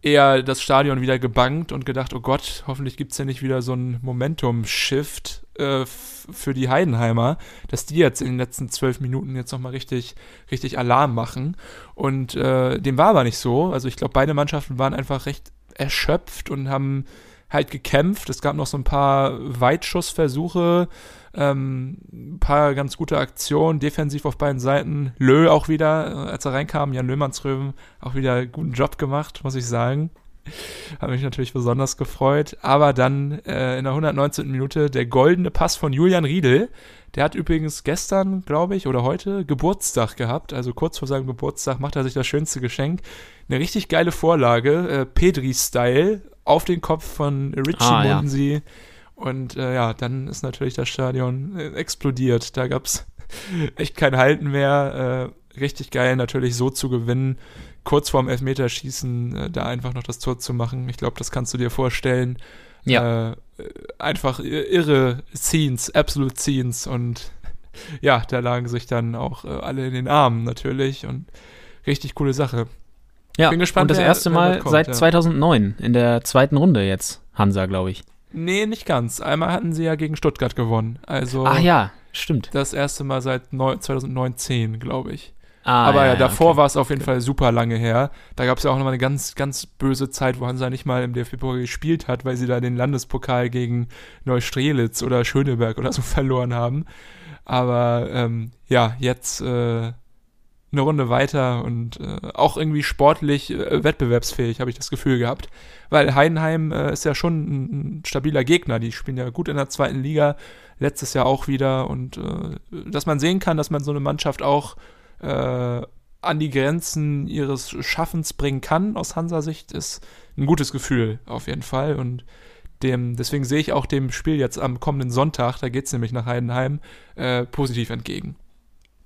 Speaker 2: eher das Stadion wieder gebankt und gedacht, oh Gott, hoffentlich gibt es ja nicht wieder so einen Momentum-Shift äh, für die Heidenheimer, dass die jetzt in den letzten zwölf Minuten jetzt nochmal richtig, richtig Alarm machen. Und äh, dem war aber nicht so. Also ich glaube, beide Mannschaften waren einfach recht erschöpft und haben halt gekämpft. Es gab noch so ein paar Weitschussversuche, ähm, ein paar ganz gute Aktionen, defensiv auf beiden Seiten. Lö auch wieder, äh, als er reinkam, Jan Löhmannsröwen auch wieder guten Job gemacht, muss ich sagen. Hat mich natürlich besonders gefreut. Aber dann äh, in der 119. Minute der goldene Pass von Julian Riedel. Der hat übrigens gestern, glaube ich, oder heute Geburtstag gehabt. Also kurz vor seinem Geburtstag macht er sich das schönste Geschenk. Eine richtig geile Vorlage, äh, Pedri-Style, auf den Kopf von Richie
Speaker 1: Ah, ja.
Speaker 2: Munsi. Und äh, ja, dann ist natürlich das Stadion äh, explodiert. Da gab's echt kein Halten mehr. Äh, richtig geil, natürlich so zu gewinnen. Kurz vorm Elfmeterschießen äh, da einfach noch das Tor zu machen. Ich glaube, das kannst du dir vorstellen.
Speaker 1: Ja.
Speaker 2: Äh, einfach irre Scenes, absolute Scenes. Und ja, da lagen sich dann auch äh, alle in den Armen natürlich. Und richtig coole Sache.
Speaker 1: Ja,
Speaker 2: bin gespannt,
Speaker 1: und das
Speaker 2: wer-
Speaker 1: erste Mal
Speaker 2: mitkommt,
Speaker 1: seit
Speaker 2: ja.
Speaker 1: 2009 in der zweiten Runde jetzt, Hansa, glaube ich.
Speaker 2: Nee, nicht ganz. Einmal hatten sie ja gegen Stuttgart gewonnen. Also
Speaker 1: Ach ja, stimmt.
Speaker 2: das erste Mal seit neu- 2019, glaube ich.
Speaker 1: Ah,
Speaker 2: Aber ja, davor
Speaker 1: okay.
Speaker 2: war es auf jeden Fall super lange her. Da gab es ja auch nochmal eine ganz, ganz böse Zeit, wo Hansa nicht mal im DFB-Pokal gespielt hat, weil sie da den Landespokal gegen Neustrelitz oder Schöneberg oder so verloren haben. Aber ähm, ja, jetzt äh, eine Runde weiter und äh, auch irgendwie sportlich äh, wettbewerbsfähig, habe ich das Gefühl gehabt. Weil Heidenheim äh, ist ja schon ein, ein stabiler Gegner. Die spielen ja gut in der zweiten Liga, letztes Jahr auch wieder. Und äh, dass man sehen kann, dass man so eine Mannschaft auch äh, an die Grenzen ihres Schaffens bringen kann, aus Hansa-Sicht, ist ein gutes Gefühl auf jeden Fall. Und dem, deswegen sehe ich auch dem Spiel jetzt am kommenden Sonntag, da geht es nämlich nach Heidenheim, äh, positiv entgegen.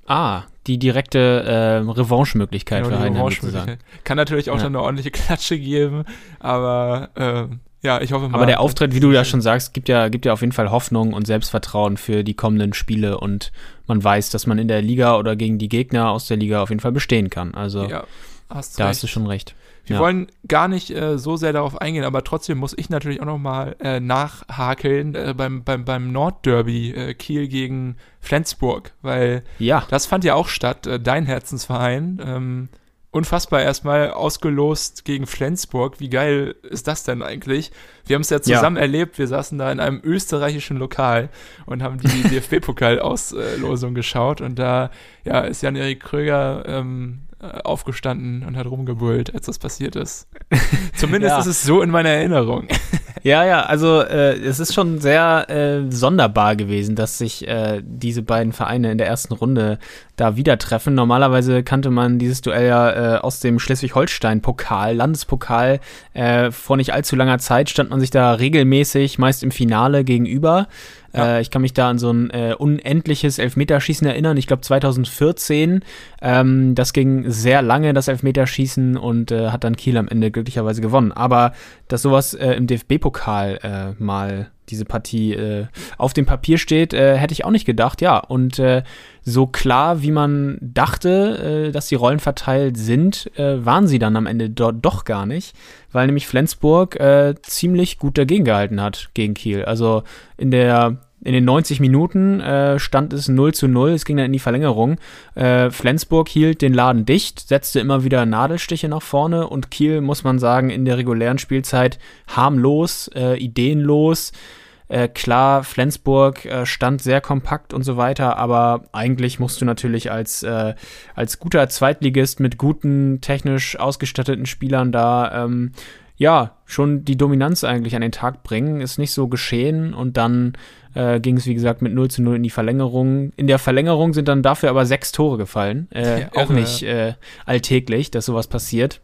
Speaker 1: Ah, die direkte äh, Revanche-Möglichkeit
Speaker 2: Genau,
Speaker 1: für Heidenheim
Speaker 2: Revanche-Möglichkeit. Kann natürlich auch
Speaker 1: Ja.
Speaker 2: dann eine ordentliche Klatsche geben, aber äh, ja, ich hoffe mal.
Speaker 1: Aber der Auftritt, wie du ja schon sagst, gibt ja, gibt ja auf jeden Fall Hoffnung und Selbstvertrauen für die kommenden Spiele und man weiß, dass man in der Liga oder gegen die Gegner aus der Liga auf jeden Fall bestehen kann. Also
Speaker 2: ja, hast
Speaker 1: da
Speaker 2: recht.
Speaker 1: hast du schon recht.
Speaker 2: Wir
Speaker 1: Ja.
Speaker 2: wollen gar nicht äh, so sehr darauf eingehen, aber trotzdem muss ich natürlich auch nochmal äh, nachhakeln äh, beim, beim, beim Nordderby äh, Kiel gegen Flensburg, weil
Speaker 1: Ja,
Speaker 2: das fand ja auch statt, äh, dein Herzensverein. Ähm, unfassbar erstmal ausgelost gegen Flensburg. Wie geil ist das denn eigentlich? Wir haben es ja zusammen erlebt. Wir saßen da in einem österreichischen Lokal und haben die DFB-Pokal-Auslosung geschaut und da ja, ist Jan-Erik Kröger ähm, äh, aufgestanden und hat rumgebrüllt, als das passiert ist. Zumindest
Speaker 1: Ja.
Speaker 2: ist es so in meiner Erinnerung.
Speaker 1: Ja, ja, also äh, es ist schon sehr äh, sonderbar gewesen, dass sich äh, diese beiden Vereine in der ersten Runde da wieder treffen. Normalerweise kannte man dieses Duell ja äh, aus dem Schleswig-Holstein-Pokal, Landespokal. Äh, vor nicht allzu langer Zeit stand man sich da regelmäßig, meist im Finale gegenüber.
Speaker 2: Ja.
Speaker 1: Äh, ich kann mich da an so ein äh, unendliches Elfmeterschießen erinnern. Ich glaube 2014. Ähm, das ging sehr lange, das Elfmeterschießen, und äh, hat dann Kiel am Ende glücklicherweise gewonnen. Aber dass sowas äh, im DFB-Pokal äh, mal diese Partie äh, auf dem Papier steht, äh, hätte ich auch nicht gedacht, ja. Und äh, so klar, wie man dachte, äh, dass die Rollen verteilt sind, äh, waren sie dann am Ende dort doch gar nicht, weil nämlich Flensburg äh, ziemlich gut dagegen gehalten hat gegen Kiel. Also in der in den 90 Minuten äh, stand es 0 zu 0, es ging dann in die Verlängerung. Äh, Flensburg hielt den Laden dicht, setzte immer wieder Nadelstiche nach vorne und Kiel, muss man sagen, in der regulären Spielzeit harmlos, äh, ideenlos. Äh, klar, Flensburg äh, stand sehr kompakt und so weiter, aber eigentlich musst du natürlich als, äh, als guter Zweitligist mit guten, technisch ausgestatteten Spielern da ähm, ja, schon die Dominanz eigentlich an den Tag bringen. Ist nicht so geschehen und dann äh, ging es, wie gesagt, mit 0 zu 0 in die Verlängerung. In der Verlängerung sind dann dafür aber sechs Tore gefallen. Äh,
Speaker 2: Ja,
Speaker 1: auch nicht äh, alltäglich, dass sowas passiert.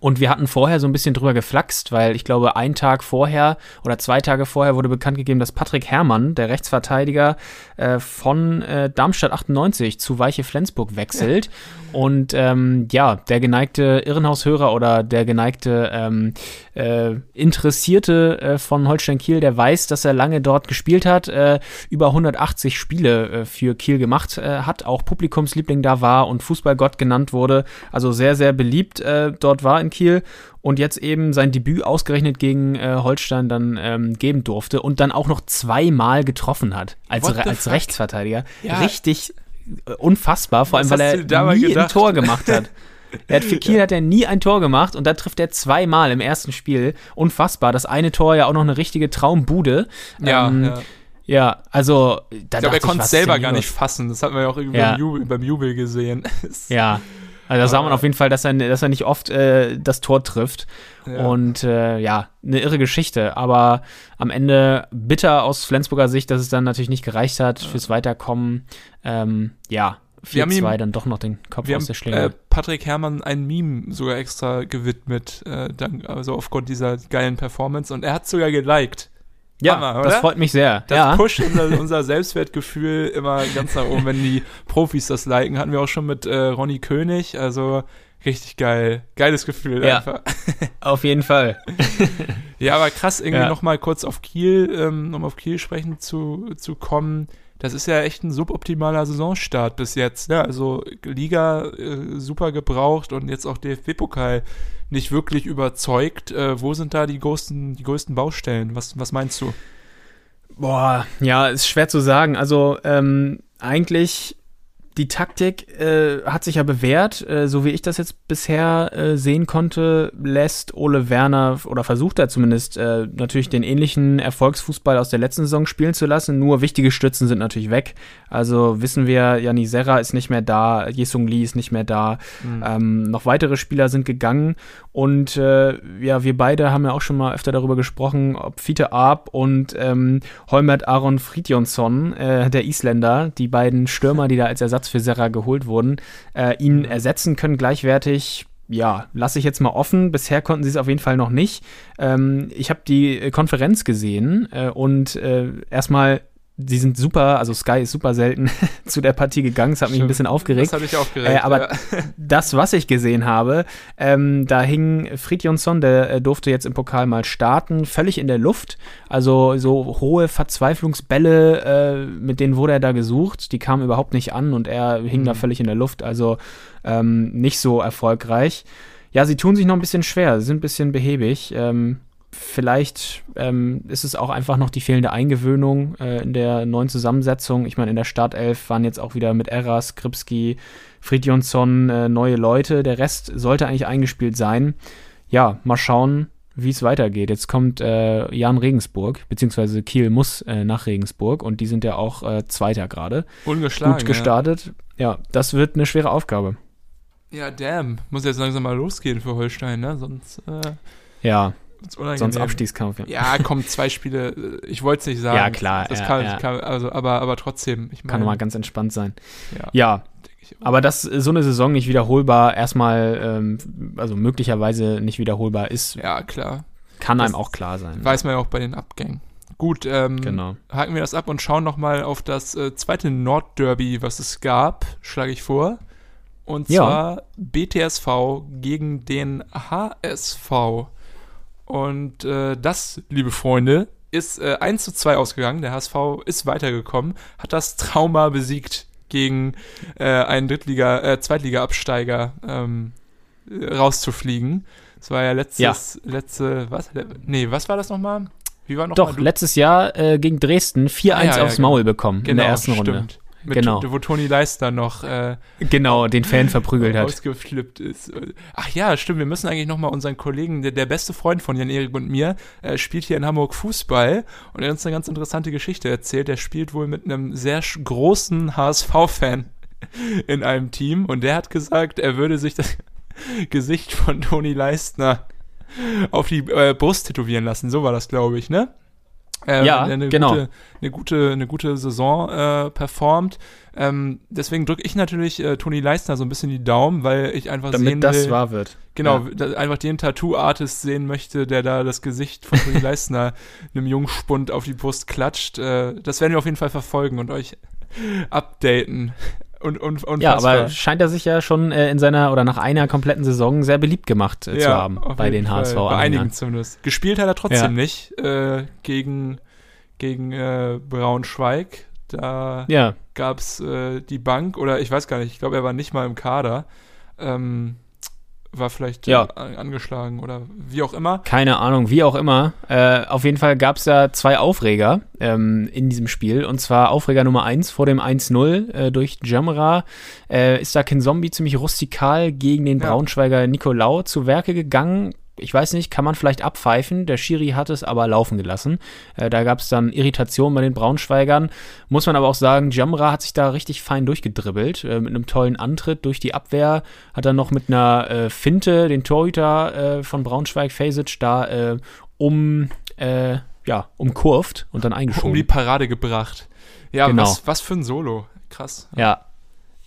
Speaker 1: Und wir hatten vorher so ein bisschen drüber geflaxt, weil ich glaube, ein Tag vorher oder zwei Tage vorher wurde bekannt gegeben, dass Patrick Herrmann, der Rechtsverteidiger äh, von äh, Darmstadt 98 zu Weiche Flensburg wechselt. Und ähm, ja, der geneigte Irrenhaushörer oder der geneigte ähm, äh, Interessierte äh, von Holstein Kiel, der weiß, dass er lange dort gespielt hat, äh, über 180 Spiele äh, für Kiel gemacht hat, auch Publikumsliebling da war und Fußballgott genannt wurde. Also sehr, sehr beliebt dort war in Kiel und jetzt eben sein Debüt ausgerechnet gegen äh, Holstein dann ähm, geben durfte und dann auch noch zweimal getroffen hat als, Re als
Speaker 2: fuck?
Speaker 1: Rechtsverteidiger.
Speaker 2: Ja.
Speaker 1: Richtig äh, unfassbar, vor allem
Speaker 2: Was
Speaker 1: weil er nie ein
Speaker 2: gedacht?
Speaker 1: Tor gemacht hat. Er hat für Kiel hat er nie ein Tor gemacht und da trifft er zweimal im ersten Spiel. Unfassbar. Das eine Tor ja auch noch eine richtige Traumbude.
Speaker 2: Ja,
Speaker 1: Ähm,
Speaker 2: ja.
Speaker 1: Ja, also da
Speaker 2: Ich glaube, er konnte es selber gar nicht fassen. Das hat man ja auch irgendwie
Speaker 1: Ja.
Speaker 2: beim, Jubel, beim Jubel gesehen. Es-
Speaker 1: Ja. Also da sah man auf jeden Fall, dass er, dass er nicht oft äh, das Tor trifft.
Speaker 2: Ja.
Speaker 1: Und äh, ja, eine irre Geschichte. Aber am Ende bitter aus Flensburger Sicht, dass es dann natürlich nicht gereicht hat fürs Weiterkommen. Ähm, ja,
Speaker 2: Wir haben ihm-
Speaker 1: 4-2 dann doch noch den Kopf
Speaker 2: Wir
Speaker 1: aus
Speaker 2: haben
Speaker 1: der Schlinge.
Speaker 2: äh, Patrick Herrmann ein Meme sogar extra gewidmet, äh, dank, also aufgrund dieser geilen Performance. Und er hat sogar geliked.
Speaker 1: Ja,
Speaker 2: Hammer,
Speaker 1: das freut mich sehr.
Speaker 2: Das
Speaker 1: ja.
Speaker 2: pusht unser, unser Selbstwertgefühl immer ganz nach oben, wenn die Profis das liken. Hatten wir auch schon mit äh, Ronny König. Also richtig geil. Geiles Gefühl
Speaker 1: Ja.
Speaker 2: einfach.
Speaker 1: Auf jeden Fall.
Speaker 2: Ja, aber krass, irgendwie
Speaker 1: Ja.
Speaker 2: noch mal kurz auf Kiel, ähm, um auf Kiel sprechen zu, zu kommen. Das ist ja echt ein suboptimaler Saisonstart bis jetzt. Ne? Also Liga äh, super gebraucht und jetzt auch DFB-Pokal nicht wirklich überzeugt. Äh, wo sind da die größten, die größten Baustellen? Was, was meinst du?
Speaker 1: Boah, ja, ist schwer zu sagen. Also ähm, eigentlich die Taktik äh, hat sich ja bewährt. Äh, so wie ich das jetzt bisher äh, sehen konnte, lässt Ole Werner oder versucht er zumindest äh, natürlich den ähnlichen Erfolgsfußball aus der letzten Saison spielen zu lassen. Nur wichtige Stützen sind natürlich weg. Also wissen wir, Janni Serra ist nicht mehr da, Jesung Lee ist nicht mehr da. Ähm, noch weitere Spieler sind gegangen und äh, ja, wir beide haben ja auch schon mal öfter darüber gesprochen, ob Fiete Arp und ähm, Holmert Aron Fridjonsson, äh, der Isländer, die beiden Stürmer, die da als Ersatz für Serra geholt wurden, äh, ihn ersetzen können gleichwertig. Ja, lasse ich jetzt mal offen. Bisher konnten sie es auf jeden Fall noch nicht. Ähm, ich habe die Konferenz gesehen äh, und äh, erstmal, sie sind super, also Sky ist super selten zu der Partie gegangen. Es hat mich ein
Speaker 2: Stimmt.
Speaker 1: bisschen aufgeregt.
Speaker 2: Das hatte ich aufgeregt.
Speaker 1: Äh, aber
Speaker 2: ja.
Speaker 1: das, was ich gesehen habe, ähm, da hing Fridjonsson, der äh, durfte jetzt im Pokal mal starten, völlig in der Luft. Also so hohe Verzweiflungsbälle, äh, mit denen wurde er da gesucht, die kamen überhaupt nicht an und er hing da völlig in der Luft. Also ähm, nicht so erfolgreich. Ja, sie tun sich noch ein bisschen schwer, sie sind ein bisschen behäbig. Ähm, vielleicht ähm, ist es auch einfach noch die fehlende Eingewöhnung äh, in der neuen Zusammensetzung. Ich meine, in der Startelf waren jetzt auch wieder mit Eras, Kripski, Fridjonsson äh, neue Leute. Der Rest sollte eigentlich eingespielt sein. Ja, mal schauen, wie es weitergeht. Jetzt kommt äh, Jan Regensburg, beziehungsweise Kiel muss äh, nach Regensburg und die sind ja auch äh, Zweiter gerade.
Speaker 2: Ungeschlagen.
Speaker 1: Gut gestartet. Ja. das wird eine schwere Aufgabe.
Speaker 2: Ja. ja, damn. Muss jetzt langsam mal losgehen für Holstein, ne? Sonst äh,
Speaker 1: Ja. Sonst Abstiegskampf. Ja.
Speaker 2: Ja, kommen zwei Spiele. äh, Ich wollte es nicht sagen.
Speaker 1: Ja, klar,
Speaker 2: Das
Speaker 1: ja,
Speaker 2: kann,
Speaker 1: ja.
Speaker 2: kann also, aber, aber trotzdem. Ich
Speaker 1: Kann
Speaker 2: meine,
Speaker 1: mal ganz entspannt sein.
Speaker 2: ja,
Speaker 1: Ja, aber dass so eine Saison nicht wiederholbar erstmal, ähm, also möglicherweise nicht wiederholbar ist,
Speaker 2: Ja, klar.
Speaker 1: kann einem
Speaker 2: Das
Speaker 1: auch klar sein.
Speaker 2: Weiß man ja auch bei den Abgängen. Gut, ähm,
Speaker 1: Genau.
Speaker 2: haken wir das ab und schauen nochmal auf das äh, zweite Nordderby, was es gab, schlage ich vor. Und
Speaker 1: Ja.
Speaker 2: zwar BTSV gegen den HSV. Und äh, das, liebe Freunde, ist äh, 1 zu 2 ausgegangen. Der HSV ist weitergekommen, hat das Trauma besiegt gegen äh, einen Drittliga, äh, Zweitliga-Absteiger ähm, äh, rauszufliegen. Das war ja letztes, letzte, was? Nee, was war das nochmal? Wie war noch
Speaker 1: Doch, letztes Jahr äh, gegen Dresden 4-1
Speaker 2: Ah, ja, ja,
Speaker 1: aufs
Speaker 2: genau.
Speaker 1: Maul bekommen in der ersten Runde.
Speaker 2: Mit,
Speaker 1: Genau.
Speaker 2: Wo Toni Leister noch äh,
Speaker 1: Genau, den Fan verprügelt hat.
Speaker 2: ausgeflippt ist. Ach ja, stimmt. Wir müssen eigentlich noch mal unseren Kollegen, der, der beste Freund von Jan-Erik und mir, äh, spielt hier in Hamburg Fußball und er hat uns eine ganz interessante Geschichte erzählt. Der spielt wohl mit einem sehr großen HSV-Fan in einem Team und der hat gesagt, er würde sich das Gesicht von Toni Leistner auf die äh, Brust tätowieren lassen. So war das, glaube ich, ne? Ähm,
Speaker 1: Ja,
Speaker 2: eine
Speaker 1: genau.
Speaker 2: Gute, eine gute, eine gute Saison äh, performt. Ähm, deswegen drücke ich natürlich äh, Toni Leistner so ein bisschen die Daumen, weil ich einfach sehen
Speaker 1: Damit das
Speaker 2: will,
Speaker 1: wahr wird.
Speaker 2: genau,
Speaker 1: Ja.
Speaker 2: da, einfach den Tattoo-Artist sehen möchte, der da das Gesicht von Toni Leistner einem Jungspund auf die Brust klatscht. Äh, das werden wir auf jeden Fall verfolgen und euch updaten. Und, und, und
Speaker 1: Ja, aber scheint er sich ja schon äh, in seiner oder nach einer kompletten Saison sehr beliebt gemacht äh, zu haben bei den. HSV.
Speaker 2: Bei einigen zumindest. Gespielt hat er trotzdem
Speaker 1: Ja.
Speaker 2: nicht äh, gegen, gegen äh, Braunschweig. Da
Speaker 1: Ja,
Speaker 2: gab es äh, die Bank oder ich weiß gar nicht, ich glaube, er war nicht mal im Kader. Ähm, war vielleicht äh,
Speaker 1: Ja.
Speaker 2: an, angeschlagen oder wie auch immer.
Speaker 1: keine Ahnung, wie auch immer. Äh, auf jeden Fall gab es ja zwei Aufreger ähm, in diesem Spiel. Und zwar Aufreger Nummer 1 vor dem 1-0 äh, durch Jamra. Äh, ist da Ken Zombie ziemlich rustikal gegen den
Speaker 2: Ja.
Speaker 1: Braunschweiger Nicolau zu Werke gegangen. Ich weiß nicht, kann man vielleicht abpfeifen. Der Schiri hat es aber laufen gelassen. Äh, da gab es dann Irritation bei den Braunschweigern. Muss man aber auch sagen, Jamra hat sich da richtig fein durchgedribbelt. Äh, mit einem tollen Antritt durch die Abwehr. Hat dann noch mit einer äh, Finte den Torhüter äh, von Braunschweig, Fasic, da äh, um, äh, ja, umkurvt und dann eingeschoben.
Speaker 2: Um die Parade gebracht. Ja,
Speaker 1: Genau.
Speaker 2: was, was für ein Solo. Krass.
Speaker 1: Ja,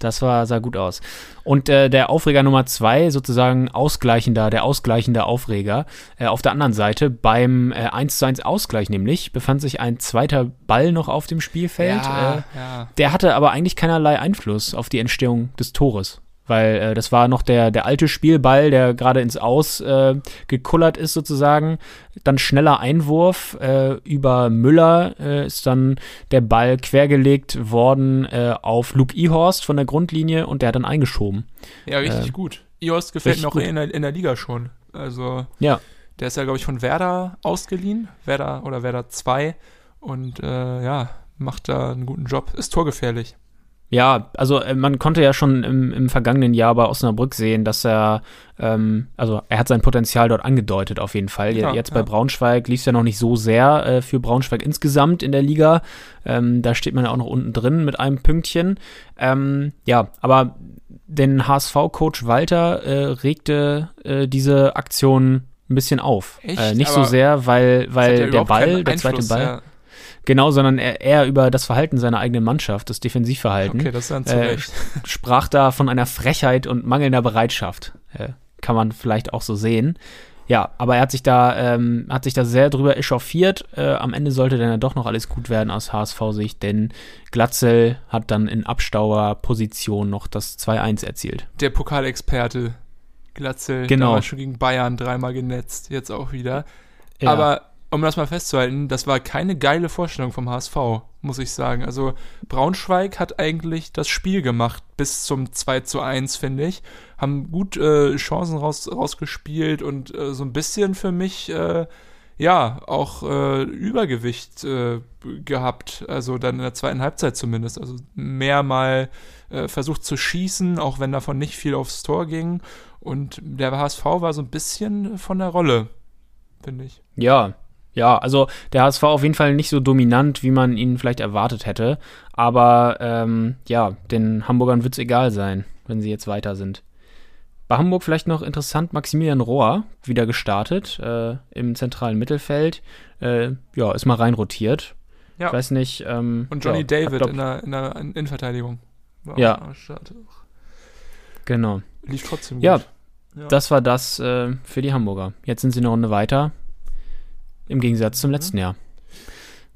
Speaker 1: das war, sah gut aus. Und äh, der Aufreger Nummer zwei, sozusagen ausgleichender, der ausgleichende Aufreger, äh, auf der anderen Seite, beim äh, 1 zu 1 Ausgleich nämlich, befand sich ein zweiter Ball noch auf dem Spielfeld.
Speaker 2: Ja,
Speaker 1: äh,
Speaker 2: ja.
Speaker 1: der hatte aber eigentlich keinerlei Einfluss auf die Entstehung des Tores. Weil äh, das war noch der, der alte Spielball, der gerade ins Aus äh, gekullert ist sozusagen. Dann schneller Einwurf äh, über Müller äh, ist dann der Ball quergelegt worden äh, auf Luke Ihorst von der Grundlinie und der hat dann eingeschoben.
Speaker 2: Ja, richtig
Speaker 1: Äh,
Speaker 2: gut. Ios gefällt mir auch in der, in der Liga schon. Also,
Speaker 1: Ja,
Speaker 2: der ist ja, glaube ich, von Werder ausgeliehen. Werder oder Werder 2. Und äh, ja, macht da einen guten Job. Ist torgefährlich.
Speaker 1: Ja, also äh, man konnte ja schon im, im vergangenen Jahr bei Osnabrück sehen, dass er, ähm, also er hat sein Potenzial dort angedeutet auf jeden Fall.
Speaker 2: Ja,
Speaker 1: Jetzt
Speaker 2: ja.
Speaker 1: bei Braunschweig lief es ja noch nicht so sehr äh, für Braunschweig insgesamt in der Liga. Ähm, da steht man ja auch noch unten drin mit einem Pünktchen. Ähm, ja, aber den HSV-Coach Walter äh, regte äh, diese Aktion ein bisschen auf.
Speaker 2: Echt?
Speaker 1: Äh, nicht so
Speaker 2: Aber
Speaker 1: sehr, weil, weil der Ball, der zweite
Speaker 2: Einfluss,
Speaker 1: Ball,
Speaker 2: Ja.
Speaker 1: Genau, sondern er, eher über das Verhalten seiner eigenen Mannschaft, das Defensivverhalten
Speaker 2: Okay, das ist dann zu
Speaker 1: Äh,
Speaker 2: Recht.
Speaker 1: sprach da von einer Frechheit und mangelnder Bereitschaft. Äh, kann man vielleicht auch so sehen. Ja, aber er hat sich da, ähm, hat sich da sehr drüber echauffiert. Äh, am Ende sollte dann ja doch noch alles gut werden aus HSV-Sicht, denn Glatzel hat dann in Abstauerposition noch das 2-1 erzielt.
Speaker 2: Der Pokalexperte Glatzel,
Speaker 1: Genau.
Speaker 2: damals schon gegen Bayern dreimal genetzt, jetzt auch wieder.
Speaker 1: Ja.
Speaker 2: Aber um das mal festzuhalten, das war keine geile Vorstellung vom HSV, muss ich sagen. Also Braunschweig hat eigentlich das Spiel gemacht bis zum 2 zu 1, finde ich. Haben gut äh, Chancen raus, rausgespielt und äh, so ein bisschen für mich, äh, ja, auch äh, Übergewicht äh, gehabt. Also dann in der zweiten Halbzeit zumindest. Also mehr mal äh, versucht zu schießen, auch wenn davon nicht viel aufs Tor ging. Und der HSV war so ein bisschen von der Rolle, finde ich.
Speaker 1: Ja, ja, also der HSV auf jeden Fall nicht so dominant, wie man ihn vielleicht erwartet hätte. Aber ähm, ja, den Hamburgern wird es egal sein, wenn sie jetzt weiter sind. Bei Hamburg vielleicht noch interessant, Maximilian Rohr wieder gestartet äh, im zentralen Mittelfeld. Äh, ja, ist mal reinrotiert.
Speaker 2: Ja.
Speaker 1: Ich weiß nicht. Ähm,
Speaker 2: Und Johnny
Speaker 1: ja,
Speaker 2: David in der, in der Innenverteidigung. War
Speaker 1: Ja. Genau.
Speaker 2: Lief trotzdem gut.
Speaker 1: Ja,
Speaker 2: Ja.
Speaker 1: Das war das äh, für die Hamburger. Jetzt sind sie eine Runde weiter. Im Gegensatz
Speaker 2: Mhm.
Speaker 1: zum letzten Jahr.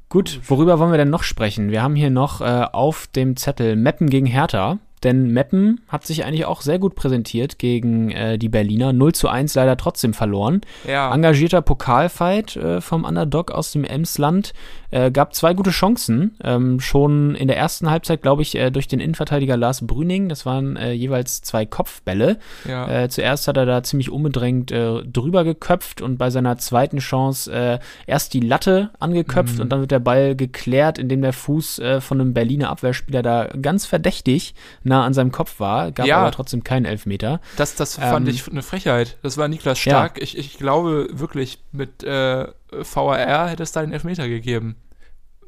Speaker 1: Gut, worüber wollen wir denn noch sprechen? Wir haben hier noch äh, auf dem Zettel Meppen gegen Hertha. Denn Meppen hat sich eigentlich auch sehr gut präsentiert gegen äh, die Berliner. 0 zu 1 leider trotzdem verloren.
Speaker 2: ja.
Speaker 1: Engagierter Pokalfight äh, vom Underdog aus dem Emsland. Äh, gab zwei gute Chancen. Ähm, schon in der ersten Halbzeit, glaube ich, äh, durch den Innenverteidiger Lars Brüning. Das waren äh, jeweils zwei Kopfbälle.
Speaker 2: ja.
Speaker 1: Äh, zuerst hat er da ziemlich unbedrängt äh, drüber geköpft und bei seiner zweiten Chance erst die Latte angeköpft
Speaker 2: Mhm.
Speaker 1: und dann wird der Ball geklärt, indem der Fuß von einem Berliner Abwehrspieler da ganz verdächtig nah an seinem Kopf war, gab
Speaker 2: Ja.
Speaker 1: aber trotzdem keinen Elfmeter.
Speaker 2: Das, das fand
Speaker 1: Ähm,
Speaker 2: ich eine Frechheit. Das war Niklas Stark. Ich, ich glaube wirklich, mit VAR hätte es da den Elfmeter gegeben.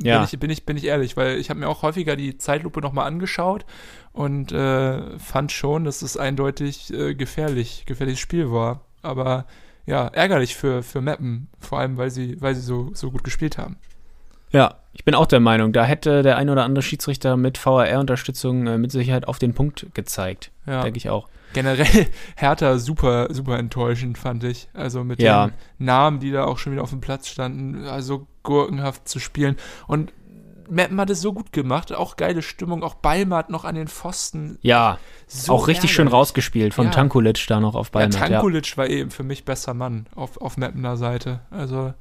Speaker 1: Ja.
Speaker 2: Bin, ich, bin, ich, bin ich ehrlich, weil ich habe mir auch häufiger die Zeitlupe nochmal angeschaut und äh, fand schon, dass es eindeutig äh, gefährlich, gefährliches Spiel war. Aber ja, ärgerlich für, für Meppen, vor allem weil sie, weil sie so, so gut gespielt haben.
Speaker 1: Ja, ich bin auch der Meinung, da hätte der ein oder andere Schiedsrichter mit VAR-Unterstützung äh, mit Sicherheit auf den Punkt gezeigt.
Speaker 2: Ja.
Speaker 1: Denke ich auch.
Speaker 2: Generell Hertha super, super enttäuschend, fand ich. Also mit
Speaker 1: Ja.
Speaker 2: den Namen, die da auch schon wieder auf dem Platz standen, also gurkenhaft zu spielen. Und Meppen hat es so gut gemacht, auch geile Stimmung, auch Ballmatt noch an den Pfosten.
Speaker 1: Ja,
Speaker 2: So
Speaker 1: auch richtig schön
Speaker 2: ärgerlich.
Speaker 1: rausgespielt von
Speaker 2: Ja.
Speaker 1: Tankulic da noch auf
Speaker 2: Ja,
Speaker 1: Ballmatt. Ja,
Speaker 2: Tankulic war eben für mich besser Mann auf, auf Meppener Seite. Also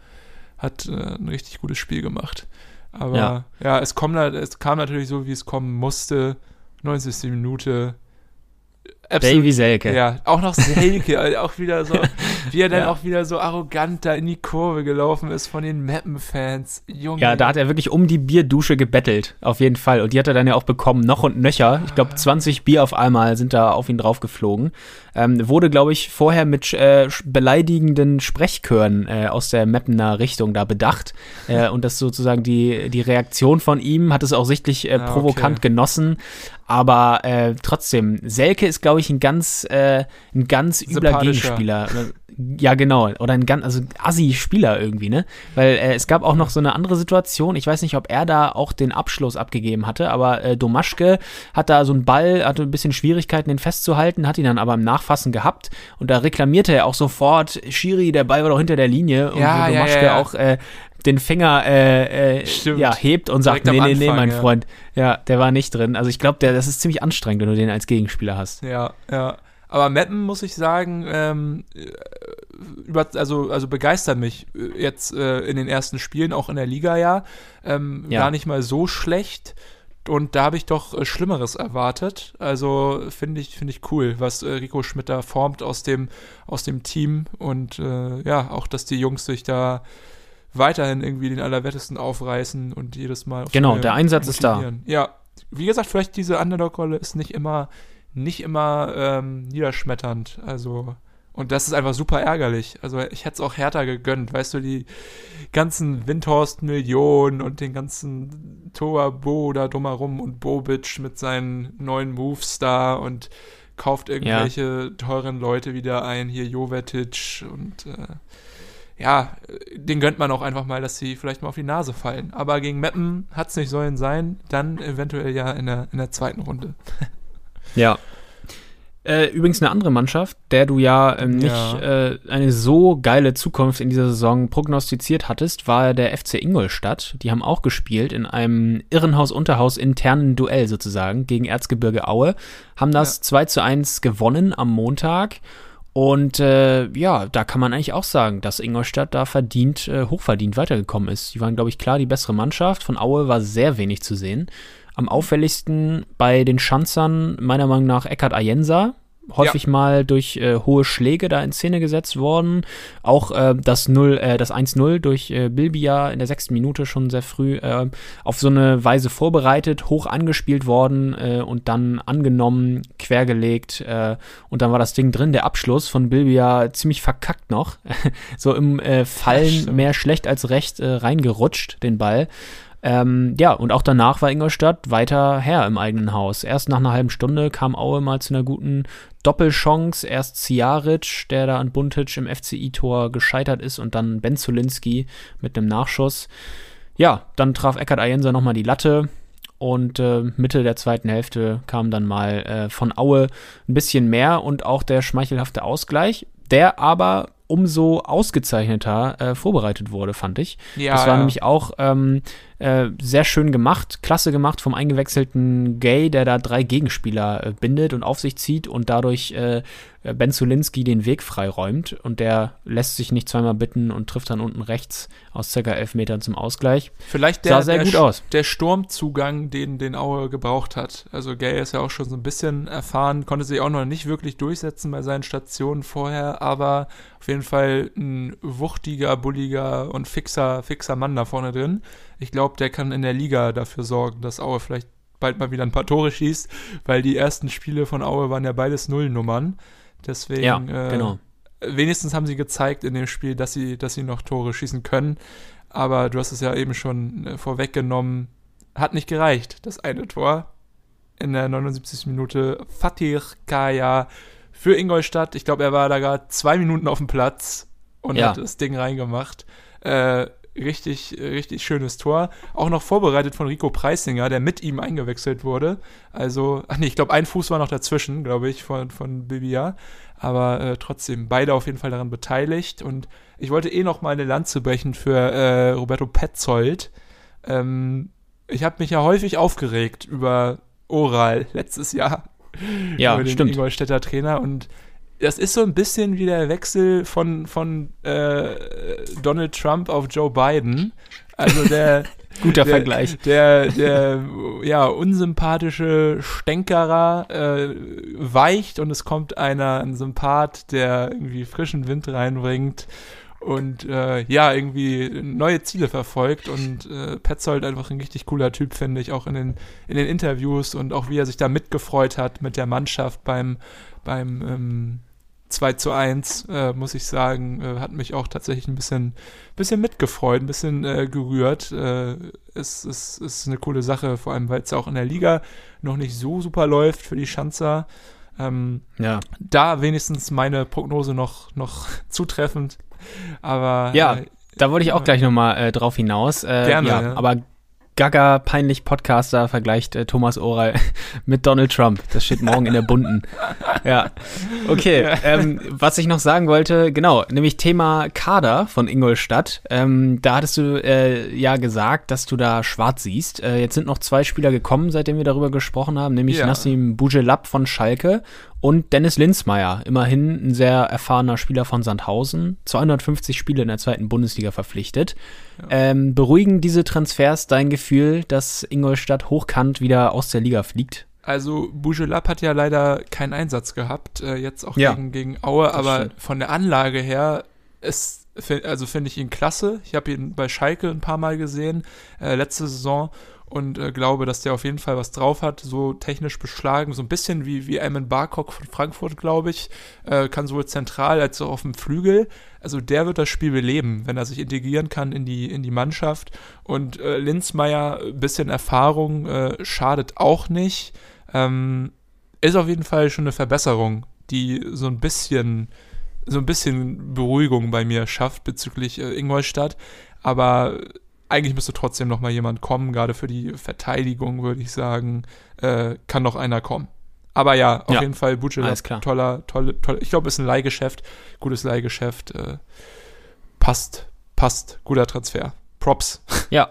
Speaker 2: hat äh, ein richtig gutes Spiel gemacht. Aber
Speaker 1: Ja.
Speaker 2: ja, es, kommt, es kam natürlich so, wie es kommen musste. 90. Minute. Absolut.
Speaker 1: Davy Selke.
Speaker 2: Ja, auch noch Selke, auch wieder so, wie er dann
Speaker 1: Ja.
Speaker 2: auch wieder so arrogant da in die Kurve gelaufen ist von den Mappen-Fans. Junge.
Speaker 1: Ja, da hat er wirklich um die Bierdusche gebettelt, auf jeden Fall. Und die hat er dann ja auch bekommen, noch und nöcher. Ich glaube, 20 Bier auf einmal sind da auf ihn draufgeflogen. Ähm, wurde, glaube ich, vorher mit äh, beleidigenden Sprechchören äh, aus der Mappener Richtung da bedacht. Äh, und das sozusagen die, die Reaktion von ihm hat es auch sichtlich äh,
Speaker 2: Ah, okay.
Speaker 1: provokant genossen. Aber äh, trotzdem, Selke ist, glaube ich, ein ganz, äh, ein ganz übler. Gegenspieler. Ja, genau. Oder ein ganz, also Assi-Spieler irgendwie, ne? Weil äh, es gab auch noch so eine andere Situation. Ich weiß nicht, ob er da auch den Abschluss abgegeben hatte, aber äh, Domaschke hat da so einen Ball, hatte ein bisschen Schwierigkeiten, den festzuhalten, hat ihn dann aber im Nachfassen gehabt und da reklamierte er auch sofort, Schiri, der Ball war doch hinter der Linie und
Speaker 2: ja,
Speaker 1: Domaschke
Speaker 2: ja, ja.
Speaker 1: auch äh, den Finger äh, äh, ja, hebt und sagt,
Speaker 2: Direkt
Speaker 1: nee, nee, nee,
Speaker 2: Anfang,
Speaker 1: mein
Speaker 2: ja.
Speaker 1: Freund. Ja, der war nicht drin. Also ich glaube, das ist ziemlich anstrengend, wenn du den als Gegenspieler hast.
Speaker 2: Ja, ja. Aber Mappen, muss ich sagen, ähm, äh, über, also, also begeistert mich äh, jetzt äh, in den ersten Spielen, auch in der Liga ja. Ähm,
Speaker 1: Ja.
Speaker 2: Gar nicht mal so schlecht. Und da habe ich doch äh, Schlimmeres erwartet. Also finde ich, finde ich cool, was äh, Rico Schmidt da formt aus dem, aus dem Team. Und ja, auch, dass die Jungs sich da weiterhin irgendwie den Allerwertesten aufreißen und jedes Mal. aufs
Speaker 1: Genau, der Einsatz ist da.
Speaker 2: Ja, wie gesagt, vielleicht diese Underdog-Rolle ist nicht immer, nicht immer ähm, niederschmetternd. Also, und das ist einfach super ärgerlich. Also, ich hätte es auch härter gegönnt. Weißt du, die ganzen Windhorst-Millionen und den ganzen Toabo da drumherum und Bobic mit seinen neuen Moves da und kauft irgendwelche teuren Leute wieder ein. Hier Jovetic und äh, ja, den gönnt man auch einfach mal, dass sie vielleicht mal auf die Nase fallen. Aber gegen Meppen hat es nicht sollen sein, dann eventuell ja in der, in der zweiten Runde.
Speaker 1: Ja. Äh, übrigens eine andere Mannschaft, der du ja ähm, nicht
Speaker 2: Ja.
Speaker 1: Äh, eine so geile Zukunft in dieser Saison prognostiziert hattest, war der FC Ingolstadt. Die haben auch gespielt in einem Irrenhaus-Unterhaus internen Duell sozusagen gegen Erzgebirge Aue, haben das 2 zu 1 gewonnen am Montag. Und äh, ja, da kann man eigentlich auch sagen, dass Ingolstadt da verdient, äh, hochverdient weitergekommen ist. Die waren, glaube ich, klar die bessere Mannschaft. Von Aue war sehr wenig zu sehen. Am auffälligsten bei den Schanzern meiner Meinung nach Eckhard Ayensa. Häufig mal durch äh, hohe Schläge da in Szene gesetzt worden. Auch äh, das 0, äh, das 1-0 durch äh, Bilbia in der sechsten Minute schon sehr früh äh, auf so eine Weise vorbereitet, hoch angespielt worden äh, und dann angenommen, quergelegt äh, und dann war das Ding drin. Der Abschluss von Bilbia ziemlich verkackt noch. so im äh, Fallen mehr schlecht als recht äh, reingerutscht, den Ball. Ähm, ja, und auch danach war Ingolstadt weiter Herr im eigenen Haus. Erst nach einer halben Stunde kam Aue mal zu einer guten Doppelchance. Erst Ciaric, der da an Buntic im FCI-Tor gescheitert ist, und dann Ben Zulinski mit einem Nachschuss. Ja, dann traf Eckhard Ayensa nochmal die Latte. Und äh, Mitte der zweiten Hälfte kam dann mal äh, von Aue ein bisschen mehr und auch der schmeichelhafte Ausgleich, der aber umso ausgezeichneter äh, vorbereitet wurde, fand ich.
Speaker 2: Ja,
Speaker 1: das war
Speaker 2: ja.
Speaker 1: nämlich auch ähm, äh, sehr schön gemacht, klasse gemacht vom eingewechselten Gay, der da drei Gegenspieler äh, bindet und auf sich zieht und dadurch äh, Ben Zulinski den Weg freiräumt und der lässt sich nicht zweimal bitten und trifft dann unten rechts aus circa elf Metern zum Ausgleich.
Speaker 2: Vielleicht
Speaker 1: Sah
Speaker 2: der,
Speaker 1: sehr
Speaker 2: der,
Speaker 1: gut aus.
Speaker 2: der Sturmzugang, den, den Aue gebraucht hat. Also Gay ist ja auch schon so ein bisschen erfahren, konnte sich auch noch nicht wirklich durchsetzen bei seinen Stationen vorher, aber auf jeden Fall ein wuchtiger, bulliger und fixer, fixer Mann da vorne drin. Ich glaube, der kann in der Liga dafür sorgen, dass Aue vielleicht bald mal wieder ein paar Tore schießt, weil die ersten Spiele von Aue waren ja beides Nullnummern. Deswegen,
Speaker 1: Ja,
Speaker 2: äh,
Speaker 1: genau.
Speaker 2: wenigstens haben sie gezeigt in dem Spiel, dass sie, dass sie noch Tore schießen können. Aber du hast es ja eben schon äh, vorweggenommen. Hat nicht gereicht, das eine Tor. In der 79. Minute Fatih Kaya für Ingolstadt. Ich glaube, er war da gerade zwei Minuten auf dem Platz und
Speaker 1: Ja.
Speaker 2: hat das Ding reingemacht. Äh, richtig, richtig schönes Tor. Auch noch vorbereitet von Rico Preisinger, der mit ihm eingewechselt wurde. Also, ach nee, ich glaube, ein Fuß war noch dazwischen, glaube ich, von, von Bibia. Aber äh, trotzdem, beide auf jeden Fall daran beteiligt. Und ich wollte eh noch mal eine Lanze brechen für äh, Roberto Petzold. Ähm, ich habe mich ja häufig aufgeregt über Oral letztes Jahr.
Speaker 1: Ja,
Speaker 2: über den
Speaker 1: stimmt.
Speaker 2: Ingolstädter Trainer. Und das ist so ein bisschen wie der Wechsel von, von äh, Donald Trump auf Joe Biden. Also der,
Speaker 1: Guter
Speaker 2: der,
Speaker 1: Vergleich.
Speaker 2: Der, der ja, unsympathische Stänkerer äh, weicht und es kommt einer, ein Sympath, der irgendwie frischen Wind reinbringt und äh, ja, irgendwie neue Ziele verfolgt und äh, Petzold einfach ein richtig cooler Typ, finde ich, auch in den, in den Interviews und auch wie er sich da mitgefreut hat mit der Mannschaft beim, beim ähm, 2 zu 1, äh, muss ich sagen, äh, hat mich auch tatsächlich ein bisschen, bisschen mitgefreut, ein bisschen äh, gerührt. Äh, es, es ist eine coole Sache, vor allem weil es auch in der Liga noch nicht so super läuft für die Schanzer. Ähm,
Speaker 1: Ja.
Speaker 2: da wenigstens meine Prognose noch, noch zutreffend. Aber
Speaker 1: Ja,
Speaker 2: äh,
Speaker 1: Da wollte ich auch gleich nochmal äh, drauf hinaus. Äh,
Speaker 2: Gerne,
Speaker 1: Ja,
Speaker 2: ja.
Speaker 1: Aber Gaga, peinlich Podcaster, vergleicht äh, Thomas Oral mit Donald Trump. Das steht morgen in der Bunten. Ja. Okay, ähm, was ich noch sagen wollte, genau, nämlich Thema Kader von Ingolstadt. Ähm, da hattest du äh, ja gesagt, dass du da schwarz siehst. Äh, jetzt sind noch zwei Spieler gekommen, seitdem wir darüber gesprochen haben, nämlich
Speaker 2: Ja.
Speaker 1: Nassim Bujelab von Schalke und Dennis Linsmeier, immerhin ein sehr erfahrener Spieler von Sandhausen, 250 Spiele in der zweiten Bundesliga verpflichtet. Ähm, beruhigen diese Transfers dein Gefühl, dass Ingolstadt hochkant wieder aus der Liga fliegt?
Speaker 2: Also Bujelab hat ja leider keinen Einsatz gehabt, äh, jetzt auch
Speaker 1: Ja,
Speaker 2: gegen, gegen Aue, aber
Speaker 1: stimmt.
Speaker 2: von der Anlage her ist, also finde ich ihn klasse. Ich habe ihn bei Schalke ein paar Mal gesehen, äh, letzte Saison und äh, glaube, dass der auf jeden Fall was drauf hat, so technisch beschlagen, so ein bisschen wie, wie Eamon Barcock von Frankfurt, glaube ich, äh, kann sowohl zentral als auch auf dem Flügel. Also der wird das Spiel beleben, wenn er sich integrieren kann in die, in die Mannschaft. Und äh, Linzmeier, ein bisschen Erfahrung, äh, schadet auch nicht. Ähm, ist auf jeden Fall schon eine Verbesserung, die so ein bisschen, so ein bisschen Beruhigung bei mir schafft bezüglich äh, Ingolstadt. Aber eigentlich müsste trotzdem noch mal jemand kommen, gerade für die Verteidigung, würde ich sagen, äh, kann noch einer kommen. Aber ja, auf
Speaker 1: Ja,
Speaker 2: jeden Fall
Speaker 1: klar.
Speaker 2: toller, tolle, tolle. Ich glaube, ist ein Leihgeschäft, gutes Leihgeschäft. Äh, passt, passt, guter Transfer. Props.
Speaker 1: Ja.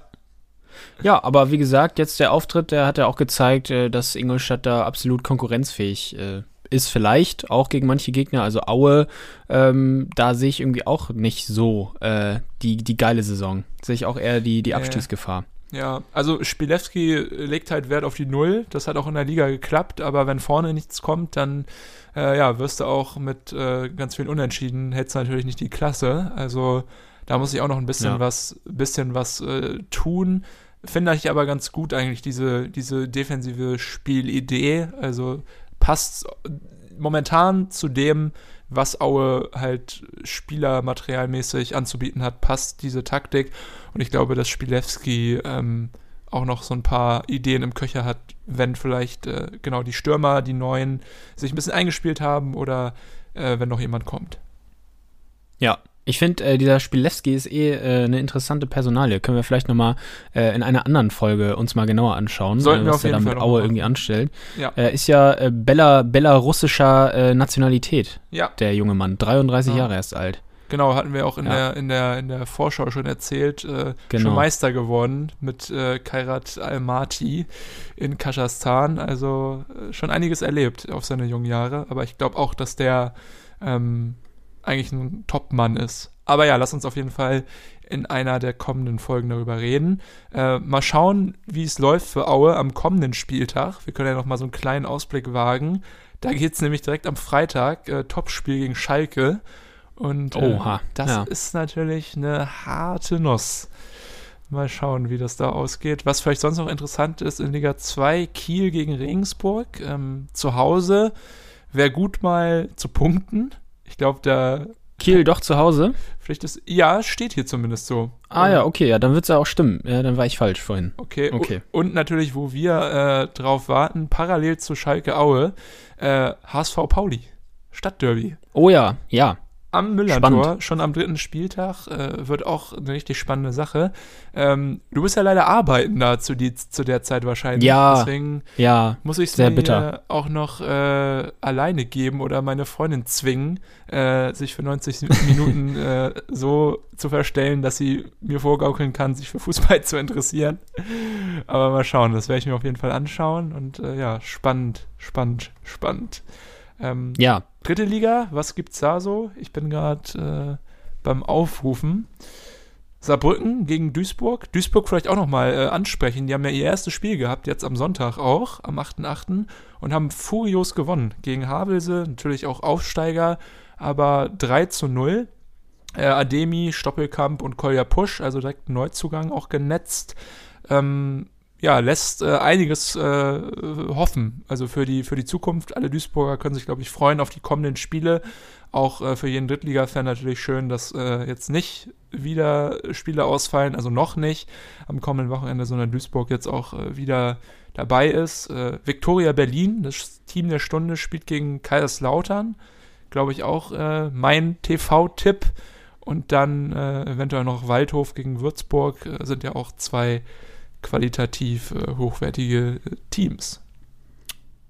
Speaker 1: Ja, aber wie gesagt, jetzt der Auftritt, der hat ja auch gezeigt, äh, dass Ingolstadt da absolut konkurrenzfähig äh, ist, vielleicht auch gegen manche Gegner. Also Aue, ähm, da sehe ich irgendwie auch nicht so äh, die, die geile Saison. Sehe ich auch eher die, die. Abstiegsgefahr.
Speaker 2: Ja, also Spilewski legt halt Wert auf die Null. Das hat auch in der Liga geklappt, aber wenn vorne nichts kommt, dann äh, ja, wirst du auch mit äh, ganz vielen Unentschieden, hättest du natürlich nicht die Klasse. Also da muss ich auch noch ein bisschen
Speaker 1: Ja.
Speaker 2: was, bisschen was äh, tun. Finde ich aber ganz gut eigentlich diese, diese defensive Spielidee. Also passt momentan zu dem, was Aue halt spielermaterialmäßig anzubieten hat, passt diese Taktik. Und ich glaube, dass Spilewski ähm, auch noch so ein paar Ideen im Köcher hat, wenn vielleicht äh, genau die Stürmer, die neuen, sich ein bisschen eingespielt haben oder äh, wenn noch jemand kommt.
Speaker 1: Ja. Ich finde, äh, dieser Spilewski ist eh äh, eine interessante Personalie. Können wir vielleicht nochmal äh, in einer anderen Folge uns mal genauer anschauen,
Speaker 2: Sollten
Speaker 1: äh,
Speaker 2: wir
Speaker 1: was
Speaker 2: auf
Speaker 1: der da mit Aue irgendwie anstellt.
Speaker 2: Ja.
Speaker 1: Er ist ja äh, Bella, belarussischer äh, Nationalität,
Speaker 2: Ja,
Speaker 1: der junge Mann. 33
Speaker 2: Ja.
Speaker 1: Jahre erst alt.
Speaker 2: genau, hatten wir auch in,
Speaker 1: Ja.
Speaker 2: der, in, der, in der Vorschau schon erzählt. Äh,
Speaker 1: Genau.
Speaker 2: Schon Meister geworden mit äh, Kairat Almaty in Kasachstan. Also äh, schon einiges erlebt auf seine jungen Jahre. Aber ich glaube auch, dass der ähm, eigentlich ein Top-Mann ist. Aber ja, lass uns auf jeden Fall in einer der kommenden Folgen darüber reden. Äh, mal schauen, wie es läuft für Aue am kommenden Spieltag. Wir können ja noch mal so einen kleinen Ausblick wagen. Da geht es nämlich direkt am Freitag, äh, Topspiel gegen Schalke. Und äh, das
Speaker 1: ja.
Speaker 2: ist natürlich eine harte Nuss. Mal schauen, wie das da ausgeht. Was vielleicht sonst noch interessant ist, in Liga 2 Kiel gegen Regensburg. Ähm, zu Hause wäre gut mal zu punkten. Ich glaube, da
Speaker 1: Kiel doch zu Hause?
Speaker 2: vielleicht ist, ja, steht hier zumindest so.
Speaker 1: Ah ja, okay, ja, dann wird es ja auch stimmen. Ja, dann war ich falsch vorhin.
Speaker 2: Okay.
Speaker 1: Okay.
Speaker 2: Und natürlich, wo wir äh, drauf warten, parallel zu Schalke Aue, äh, HSV Pauli. Stadtderby.
Speaker 1: Oh ja, ja.
Speaker 2: Am Müller-Tor, schon am dritten Spieltag, äh, wird auch eine richtig spannende Sache. Ähm, du bist ja leider arbeiten da zu, die, zu der Zeit wahrscheinlich.
Speaker 1: Ja.
Speaker 2: Deswegen
Speaker 1: Ja,
Speaker 2: muss ich es mir
Speaker 1: bitter.
Speaker 2: auch noch äh, alleine geben oder meine Freundin zwingen, äh, sich für 90 Minuten äh, so zu verstellen, dass sie mir vorgaukeln kann, sich für Fußball zu interessieren. Aber mal schauen, das werde ich mir auf jeden Fall anschauen und äh, ja, spannend, spannend, spannend. Ähm,
Speaker 1: ja.
Speaker 2: Dritte Liga, was gibt's da so? Ich bin gerade äh, beim Aufrufen. Saarbrücken gegen Duisburg. Duisburg vielleicht auch nochmal äh, ansprechen. Die haben ja ihr erstes Spiel gehabt, jetzt am Sonntag auch, am 8.8. und haben furios gewonnen gegen Havelse, natürlich auch Aufsteiger, aber 3 zu 0. Äh, Ademi, Stoppelkamp und Kolja Pusch, also direkt Neuzugang auch genetzt. Ähm, ja, lässt äh, einiges äh, hoffen. Also für die, für die Zukunft. Alle Duisburger können sich, glaube ich, freuen auf die kommenden Spiele. Auch äh, für jeden Drittliga-Fan natürlich schön, dass äh, jetzt nicht wieder Spiele ausfallen, also noch nicht am kommenden Wochenende, sondern Duisburg jetzt auch äh, wieder dabei ist. Äh, Viktoria Berlin, das Team der Stunde, spielt gegen Kaiserslautern. Glaube ich auch mein TV-Tipp. Und dann eventuell noch Waldhof gegen Würzburg sind ja auch zwei qualitativ hochwertige Teams.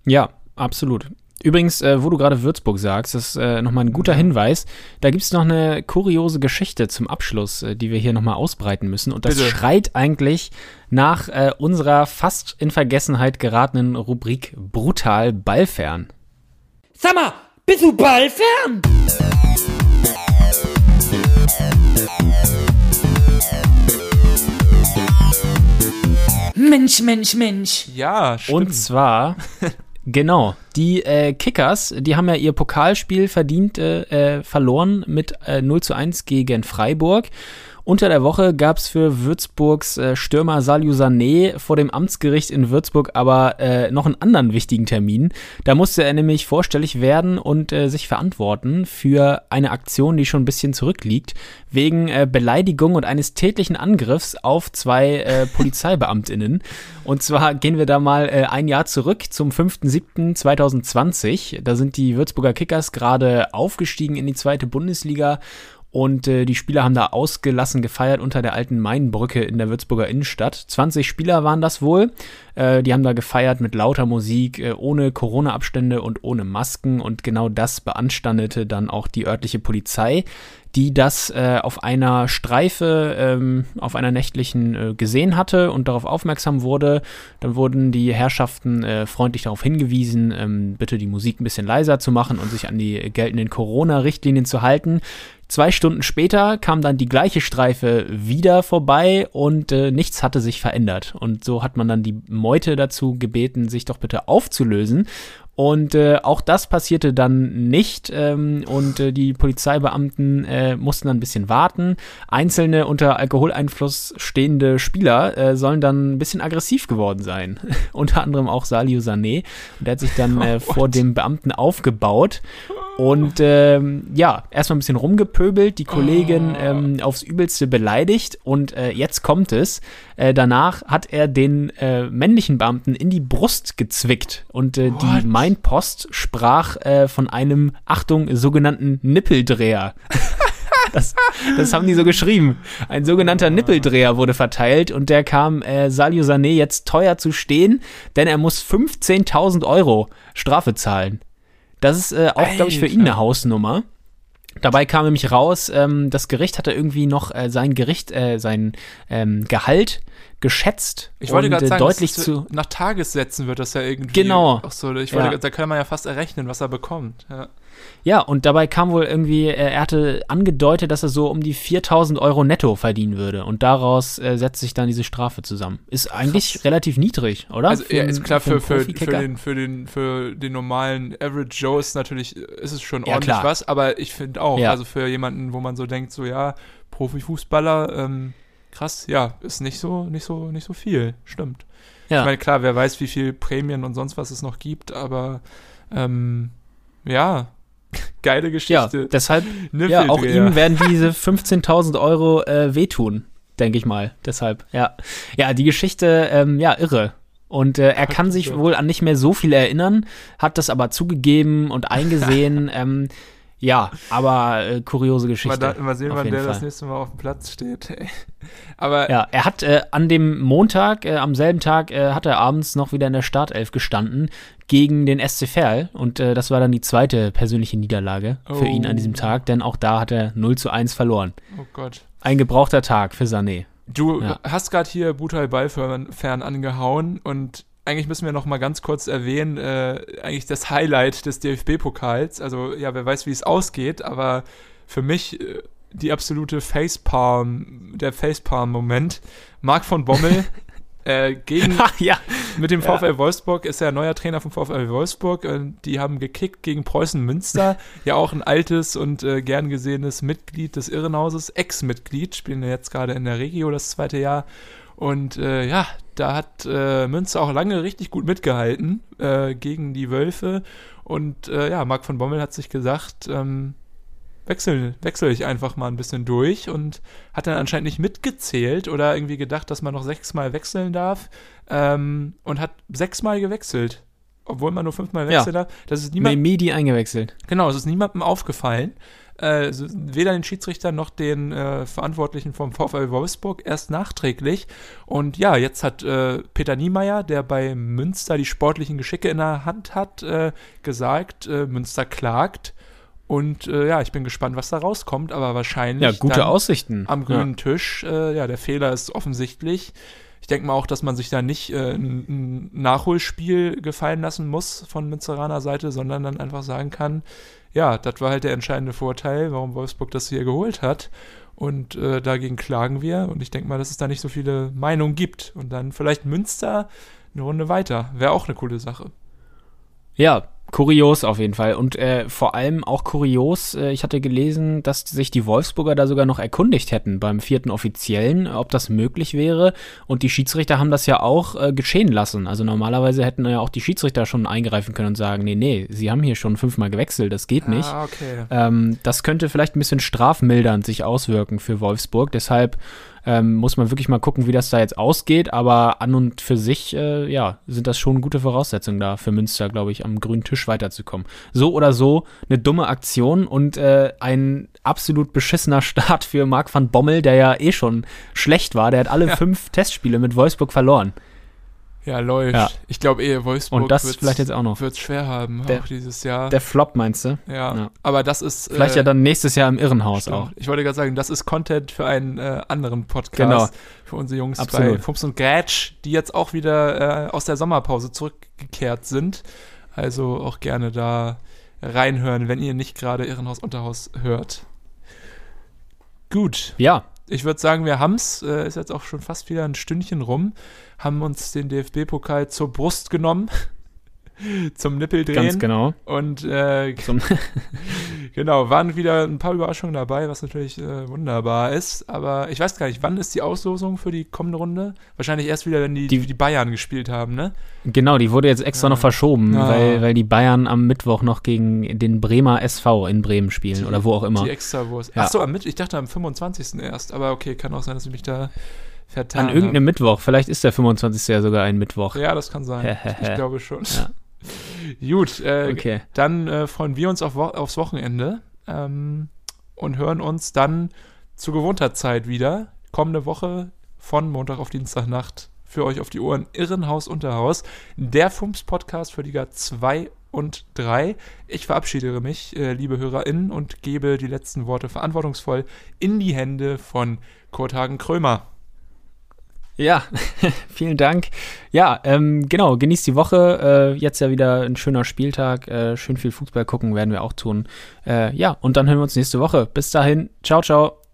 Speaker 1: Ja, absolut. Übrigens, äh, wo du gerade Würzburg sagst, das ist äh, nochmal ein guter ja. Hinweis. Da gibt es noch eine kuriose Geschichte zum Abschluss, äh, die wir hier nochmal ausbreiten müssen. Und das Bitte. schreit eigentlich nach äh, unserer fast in Vergessenheit geratenen Rubrik Brutal Ballfern.
Speaker 3: Sag mal, bist du Ballfern? Mensch, Mensch, Mensch.
Speaker 2: Ja, stimmt.
Speaker 1: Und zwar Genau. Die äh, Kickers, die haben ja ihr Pokalspiel verdient äh, äh verloren mit äh, 0 zu 1 gegen Freiburg. Unter der Woche gab es für Würzburgs äh, Stürmer Salju Sané vor dem Amtsgericht in Würzburg aber äh, noch einen anderen wichtigen Termin. Da musste er nämlich vorstellig werden und äh, sich verantworten für eine Aktion, die schon ein bisschen zurückliegt, wegen äh, Beleidigung und eines tätlichen Angriffs auf zwei äh, Polizeibeamtinnen. Und zwar gehen wir da mal äh, ein Jahr zurück zum 5.7.2020. Da sind die Würzburger Kickers gerade aufgestiegen in die zweite Bundesliga und äh, die Spieler haben da ausgelassen gefeiert unter der alten Mainbrücke in der Würzburger Innenstadt. 20 Spieler waren das wohl. Äh, die haben da gefeiert mit lauter Musik, äh, ohne Corona-Abstände und ohne Masken. Und genau das beanstandete dann auch die örtliche Polizei, die das äh, auf einer Streife, ähm, auf einer nächtlichen äh, gesehen hatte und darauf aufmerksam wurde. Dann wurden die Herrschaften äh, freundlich darauf hingewiesen, ähm, bitte die Musik ein bisschen leiser zu machen und sich an die geltenden Corona-Richtlinien zu halten. Zwei Stunden später kam dann die gleiche Streife wieder vorbei und äh, nichts hatte sich verändert. Und so hat man dann die Meute dazu gebeten, sich doch bitte aufzulösen. Und äh, auch das passierte dann nicht ähm, und äh, die Polizeibeamten äh, mussten dann ein bisschen warten. Einzelne unter Alkoholeinfluss stehende Spieler äh, sollen dann ein bisschen aggressiv geworden sein. unter anderem auch Salio Sané. Und der hat sich dann äh, oh, vor dem Beamten aufgebaut und ähm, ja, erstmal ein bisschen rumgepöbelt, die Kollegin oh. ähm, aufs Übelste beleidigt und äh, jetzt kommt es. Äh, danach hat er den äh, männlichen Beamten in die Brust gezwickt und äh, die Mainpost sprach äh, von einem, Achtung, sogenannten Nippeldreher. Das, das haben die so geschrieben. Ein sogenannter Nippeldreher wurde verteilt und der kam äh, Salio Sané jetzt teuer zu stehen, denn er muss 15.000 Euro Strafe zahlen. Das ist äh, auch, glaube ich, für ihn eine Hausnummer. Dabei kam nämlich raus, ähm, das Gericht hatte irgendwie noch äh, sein Gericht, äh, sein ähm, Gehalt geschätzt.
Speaker 2: Ich wollte gerade
Speaker 1: äh,
Speaker 2: sagen,
Speaker 1: deutlich zu
Speaker 2: nach Tagessätzen wird das ja irgendwie.
Speaker 1: Genau.
Speaker 2: So, ich wollte, ja. da kann man ja fast errechnen, was er bekommt. Ja.
Speaker 1: Ja, und dabei kam wohl irgendwie, äh, er hatte angedeutet, dass er so um die 4000 Euro netto verdienen würde. Und daraus äh, setzt sich dann diese Strafe zusammen. Ist eigentlich Krass. relativ niedrig, oder?
Speaker 2: Also, für ja, ist klar, für, für, für, den, für, den, für den normalen Average Joe ist natürlich, ist es schon ordentlich ja, was. Aber ich finde auch, ja. also für jemanden, wo man so denkt, so ja, Profifußballer, ähm, krass, ja, ist nicht so, nicht so, nicht so viel. Stimmt. Ja. Ich meine, klar, wer weiß, wie viel Prämien und sonst was es noch gibt, aber ähm, ja, geile Geschichte.
Speaker 1: Ja, deshalb, ja, auch ihm werden diese 15.000 Euro äh, wehtun, denke ich mal. Deshalb, ja. Ja, die Geschichte, ähm, ja, irre. Und äh, er kann sich wohl an nicht mehr so viel erinnern, hat das aber zugegeben und eingesehen. ähm, ja, aber äh, kuriose Geschichte.
Speaker 2: Mal, da, mal sehen, wann der Fall. das nächste Mal auf dem Platz steht. aber
Speaker 1: ja, er hat äh, an dem Montag, äh, am selben Tag, äh, hat er abends noch wieder in der Startelf gestanden gegen den SC Verl. Und äh, das war dann die zweite persönliche Niederlage oh. für ihn an diesem Tag, denn auch da hat er 0 zu 1 verloren.
Speaker 2: Oh Gott.
Speaker 1: Ein gebrauchter Tag für Sané.
Speaker 2: Du ja. hast gerade hier Butai Ballfern angehauen und eigentlich müssen wir noch mal ganz kurz erwähnen, äh, eigentlich das Highlight des DFB-Pokals. Also ja, wer weiß, wie es ausgeht, aber für mich äh, die absolute Facepalm, der Facepalm-Moment. Marc von Bommel äh, gegen
Speaker 1: Ach ja.
Speaker 2: mit dem
Speaker 1: Ja.
Speaker 2: VfL Wolfsburg ist er neuer Trainer vom VfL Wolfsburg. Die haben gekickt gegen Preußen Münster. ja, auch ein altes und äh, gern gesehenes Mitglied des Irrenhauses, Ex-Mitglied, spielen ja jetzt gerade in der Regio das zweite Jahr. Und äh, ja, da hat äh, Münster auch lange richtig gut mitgehalten äh, gegen die Wölfe. Und äh, ja, Marc von Bommel hat sich gesagt, ähm, wechsel, wechsel ich einfach mal ein bisschen durch und hat dann anscheinend nicht mitgezählt oder irgendwie gedacht, dass man noch sechsmal wechseln darf ähm, und hat sechsmal gewechselt. Obwohl man nur fünfmal
Speaker 1: Ja.
Speaker 2: wechseln darf. Das ist niemand,
Speaker 1: Medi eingewechselt.
Speaker 2: Genau, es ist niemandem aufgefallen. Äh, weder den Schiedsrichter noch den äh, Verantwortlichen vom VfL Wolfsburg, erst nachträglich. Und ja, jetzt hat äh, Peter Niemeyer, der bei Münster die sportlichen Geschicke in der Hand hat, äh, gesagt, äh, Münster klagt. Und äh, ja, ich bin gespannt, was da rauskommt, aber wahrscheinlich
Speaker 1: Ja, gute Aussichten.
Speaker 2: am grünen Tisch. Äh, ja, der Fehler ist offensichtlich. Ich denke mal auch, dass man sich da nicht äh, ein, Nachholspiel gefallen lassen muss von Münsteraner Seite, sondern dann einfach sagen kann, ja, das war halt der entscheidende Vorteil, warum Wolfsburg das hier geholt hat. Und äh, dagegen klagen wir. Und ich denke mal, dass es da nicht so viele Meinungen gibt. Und dann vielleicht Münster eine Runde weiter. Wäre auch eine coole Sache.
Speaker 1: Ja, kurios auf jeden Fall. Und äh, vor allem auch kurios, äh, ich hatte gelesen, dass sich die Wolfsburger da sogar noch erkundigt hätten beim vierten Offiziellen, ob das möglich wäre. Und die Schiedsrichter haben das ja auch äh, geschehen lassen. Also normalerweise hätten ja auch die Schiedsrichter schon eingreifen können und sagen, nee, nee, sie haben hier schon fünfmal gewechselt, das geht nicht.
Speaker 2: Ah, okay.
Speaker 1: Ähm, das könnte vielleicht ein bisschen strafmildernd sich auswirken für Wolfsburg. Deshalb ähm, muss man wirklich mal gucken, wie das da jetzt ausgeht. Aber an und für sich, äh, ja, sind das schon gute Voraussetzungen da für Münster, glaube ich, am grünen Tisch weiterzukommen. So oder so eine dumme Aktion und äh, ein absolut beschissener Start für Marc van Bommel, der ja eh schon schlecht war. Der hat alle
Speaker 2: Ja.
Speaker 1: fünf Testspiele mit Wolfsburg verloren.
Speaker 2: Ja, läuft.
Speaker 1: Ja.
Speaker 2: Ich glaube, eh, Wolfsburg
Speaker 1: Und das vielleicht jetzt auch noch.
Speaker 2: wird's schwer haben,
Speaker 1: Der-
Speaker 2: auch dieses Jahr.
Speaker 1: Der Flop, meinst du?
Speaker 2: ja.
Speaker 1: Ja.
Speaker 2: aber das ist.
Speaker 1: Vielleicht
Speaker 2: äh,
Speaker 1: ja dann nächstes Jahr im Irrenhaus
Speaker 2: Stimmt.
Speaker 1: auch.
Speaker 2: Ich wollte gerade sagen, das ist Content für einen äh, anderen Podcast.
Speaker 1: Genau.
Speaker 2: Für unsere Jungs bei
Speaker 1: Absolut.
Speaker 2: Fumps und Grätsch, die jetzt auch wieder äh, aus der Sommerpause zurückgekehrt sind. Also auch gerne da reinhören, wenn ihr nicht gerade Irrenhaus Unterhaus hört. Gut.
Speaker 1: Ja,
Speaker 2: Ich würde sagen, wir haben's. Äh, ist jetzt auch schon fast wieder ein Stündchen rum. Haben uns den DFB-Pokal zur Brust genommen. zum Nippel drehen.
Speaker 1: ganz genau.
Speaker 2: Und äh, genau, waren wieder ein paar Überraschungen dabei, was natürlich äh, wunderbar ist. Aber ich weiß gar nicht, wann ist die Auslosung für die kommende Runde? Wahrscheinlich erst wieder, wenn die,
Speaker 1: Die-
Speaker 2: die, Bayern gespielt haben, ne?
Speaker 1: Genau, die wurde jetzt extra
Speaker 2: Ja.
Speaker 1: noch verschoben,
Speaker 2: Ja.
Speaker 1: weil, weil die Bayern am Mittwoch noch gegen den Bremer SV in Bremen spielen
Speaker 2: Die-
Speaker 1: oder wo auch immer.
Speaker 2: Die Extrawurst.
Speaker 1: Ja.
Speaker 2: Achso, am Mitt- ich dachte am 25. erst, aber okay, kann auch sein, dass ich mich da vertan
Speaker 1: An irgendeinem Mittwoch, vielleicht ist der 25. ja sogar ein Mittwoch.
Speaker 2: Ja, das kann sein. ich glaube schon.
Speaker 1: Ja.
Speaker 2: Gut, äh,
Speaker 1: Okay.
Speaker 2: dann äh, freuen wir uns auf, Wo- aufs Wochenende ähm, und hören uns dann zu gewohnter Zeit wieder. Kommende Woche von Montag auf Dienstagnacht für euch auf die Ohren Irrenhaus Unterhaus. Der Fumps-Podcast für Liga 2 und 3. Ich verabschiede mich, äh, liebe HörerInnen, und gebe die letzten Worte verantwortungsvoll in die Hände von Kurt Hagen Krömer.
Speaker 1: Ja, vielen Dank. Ja, ähm, genau, genießt die Woche. Äh, jetzt ja wieder ein schöner Spieltag. Äh, schön viel Fußball gucken werden wir auch tun. Äh, ja, und dann hören wir uns nächste Woche. Bis dahin. Ciao, ciao.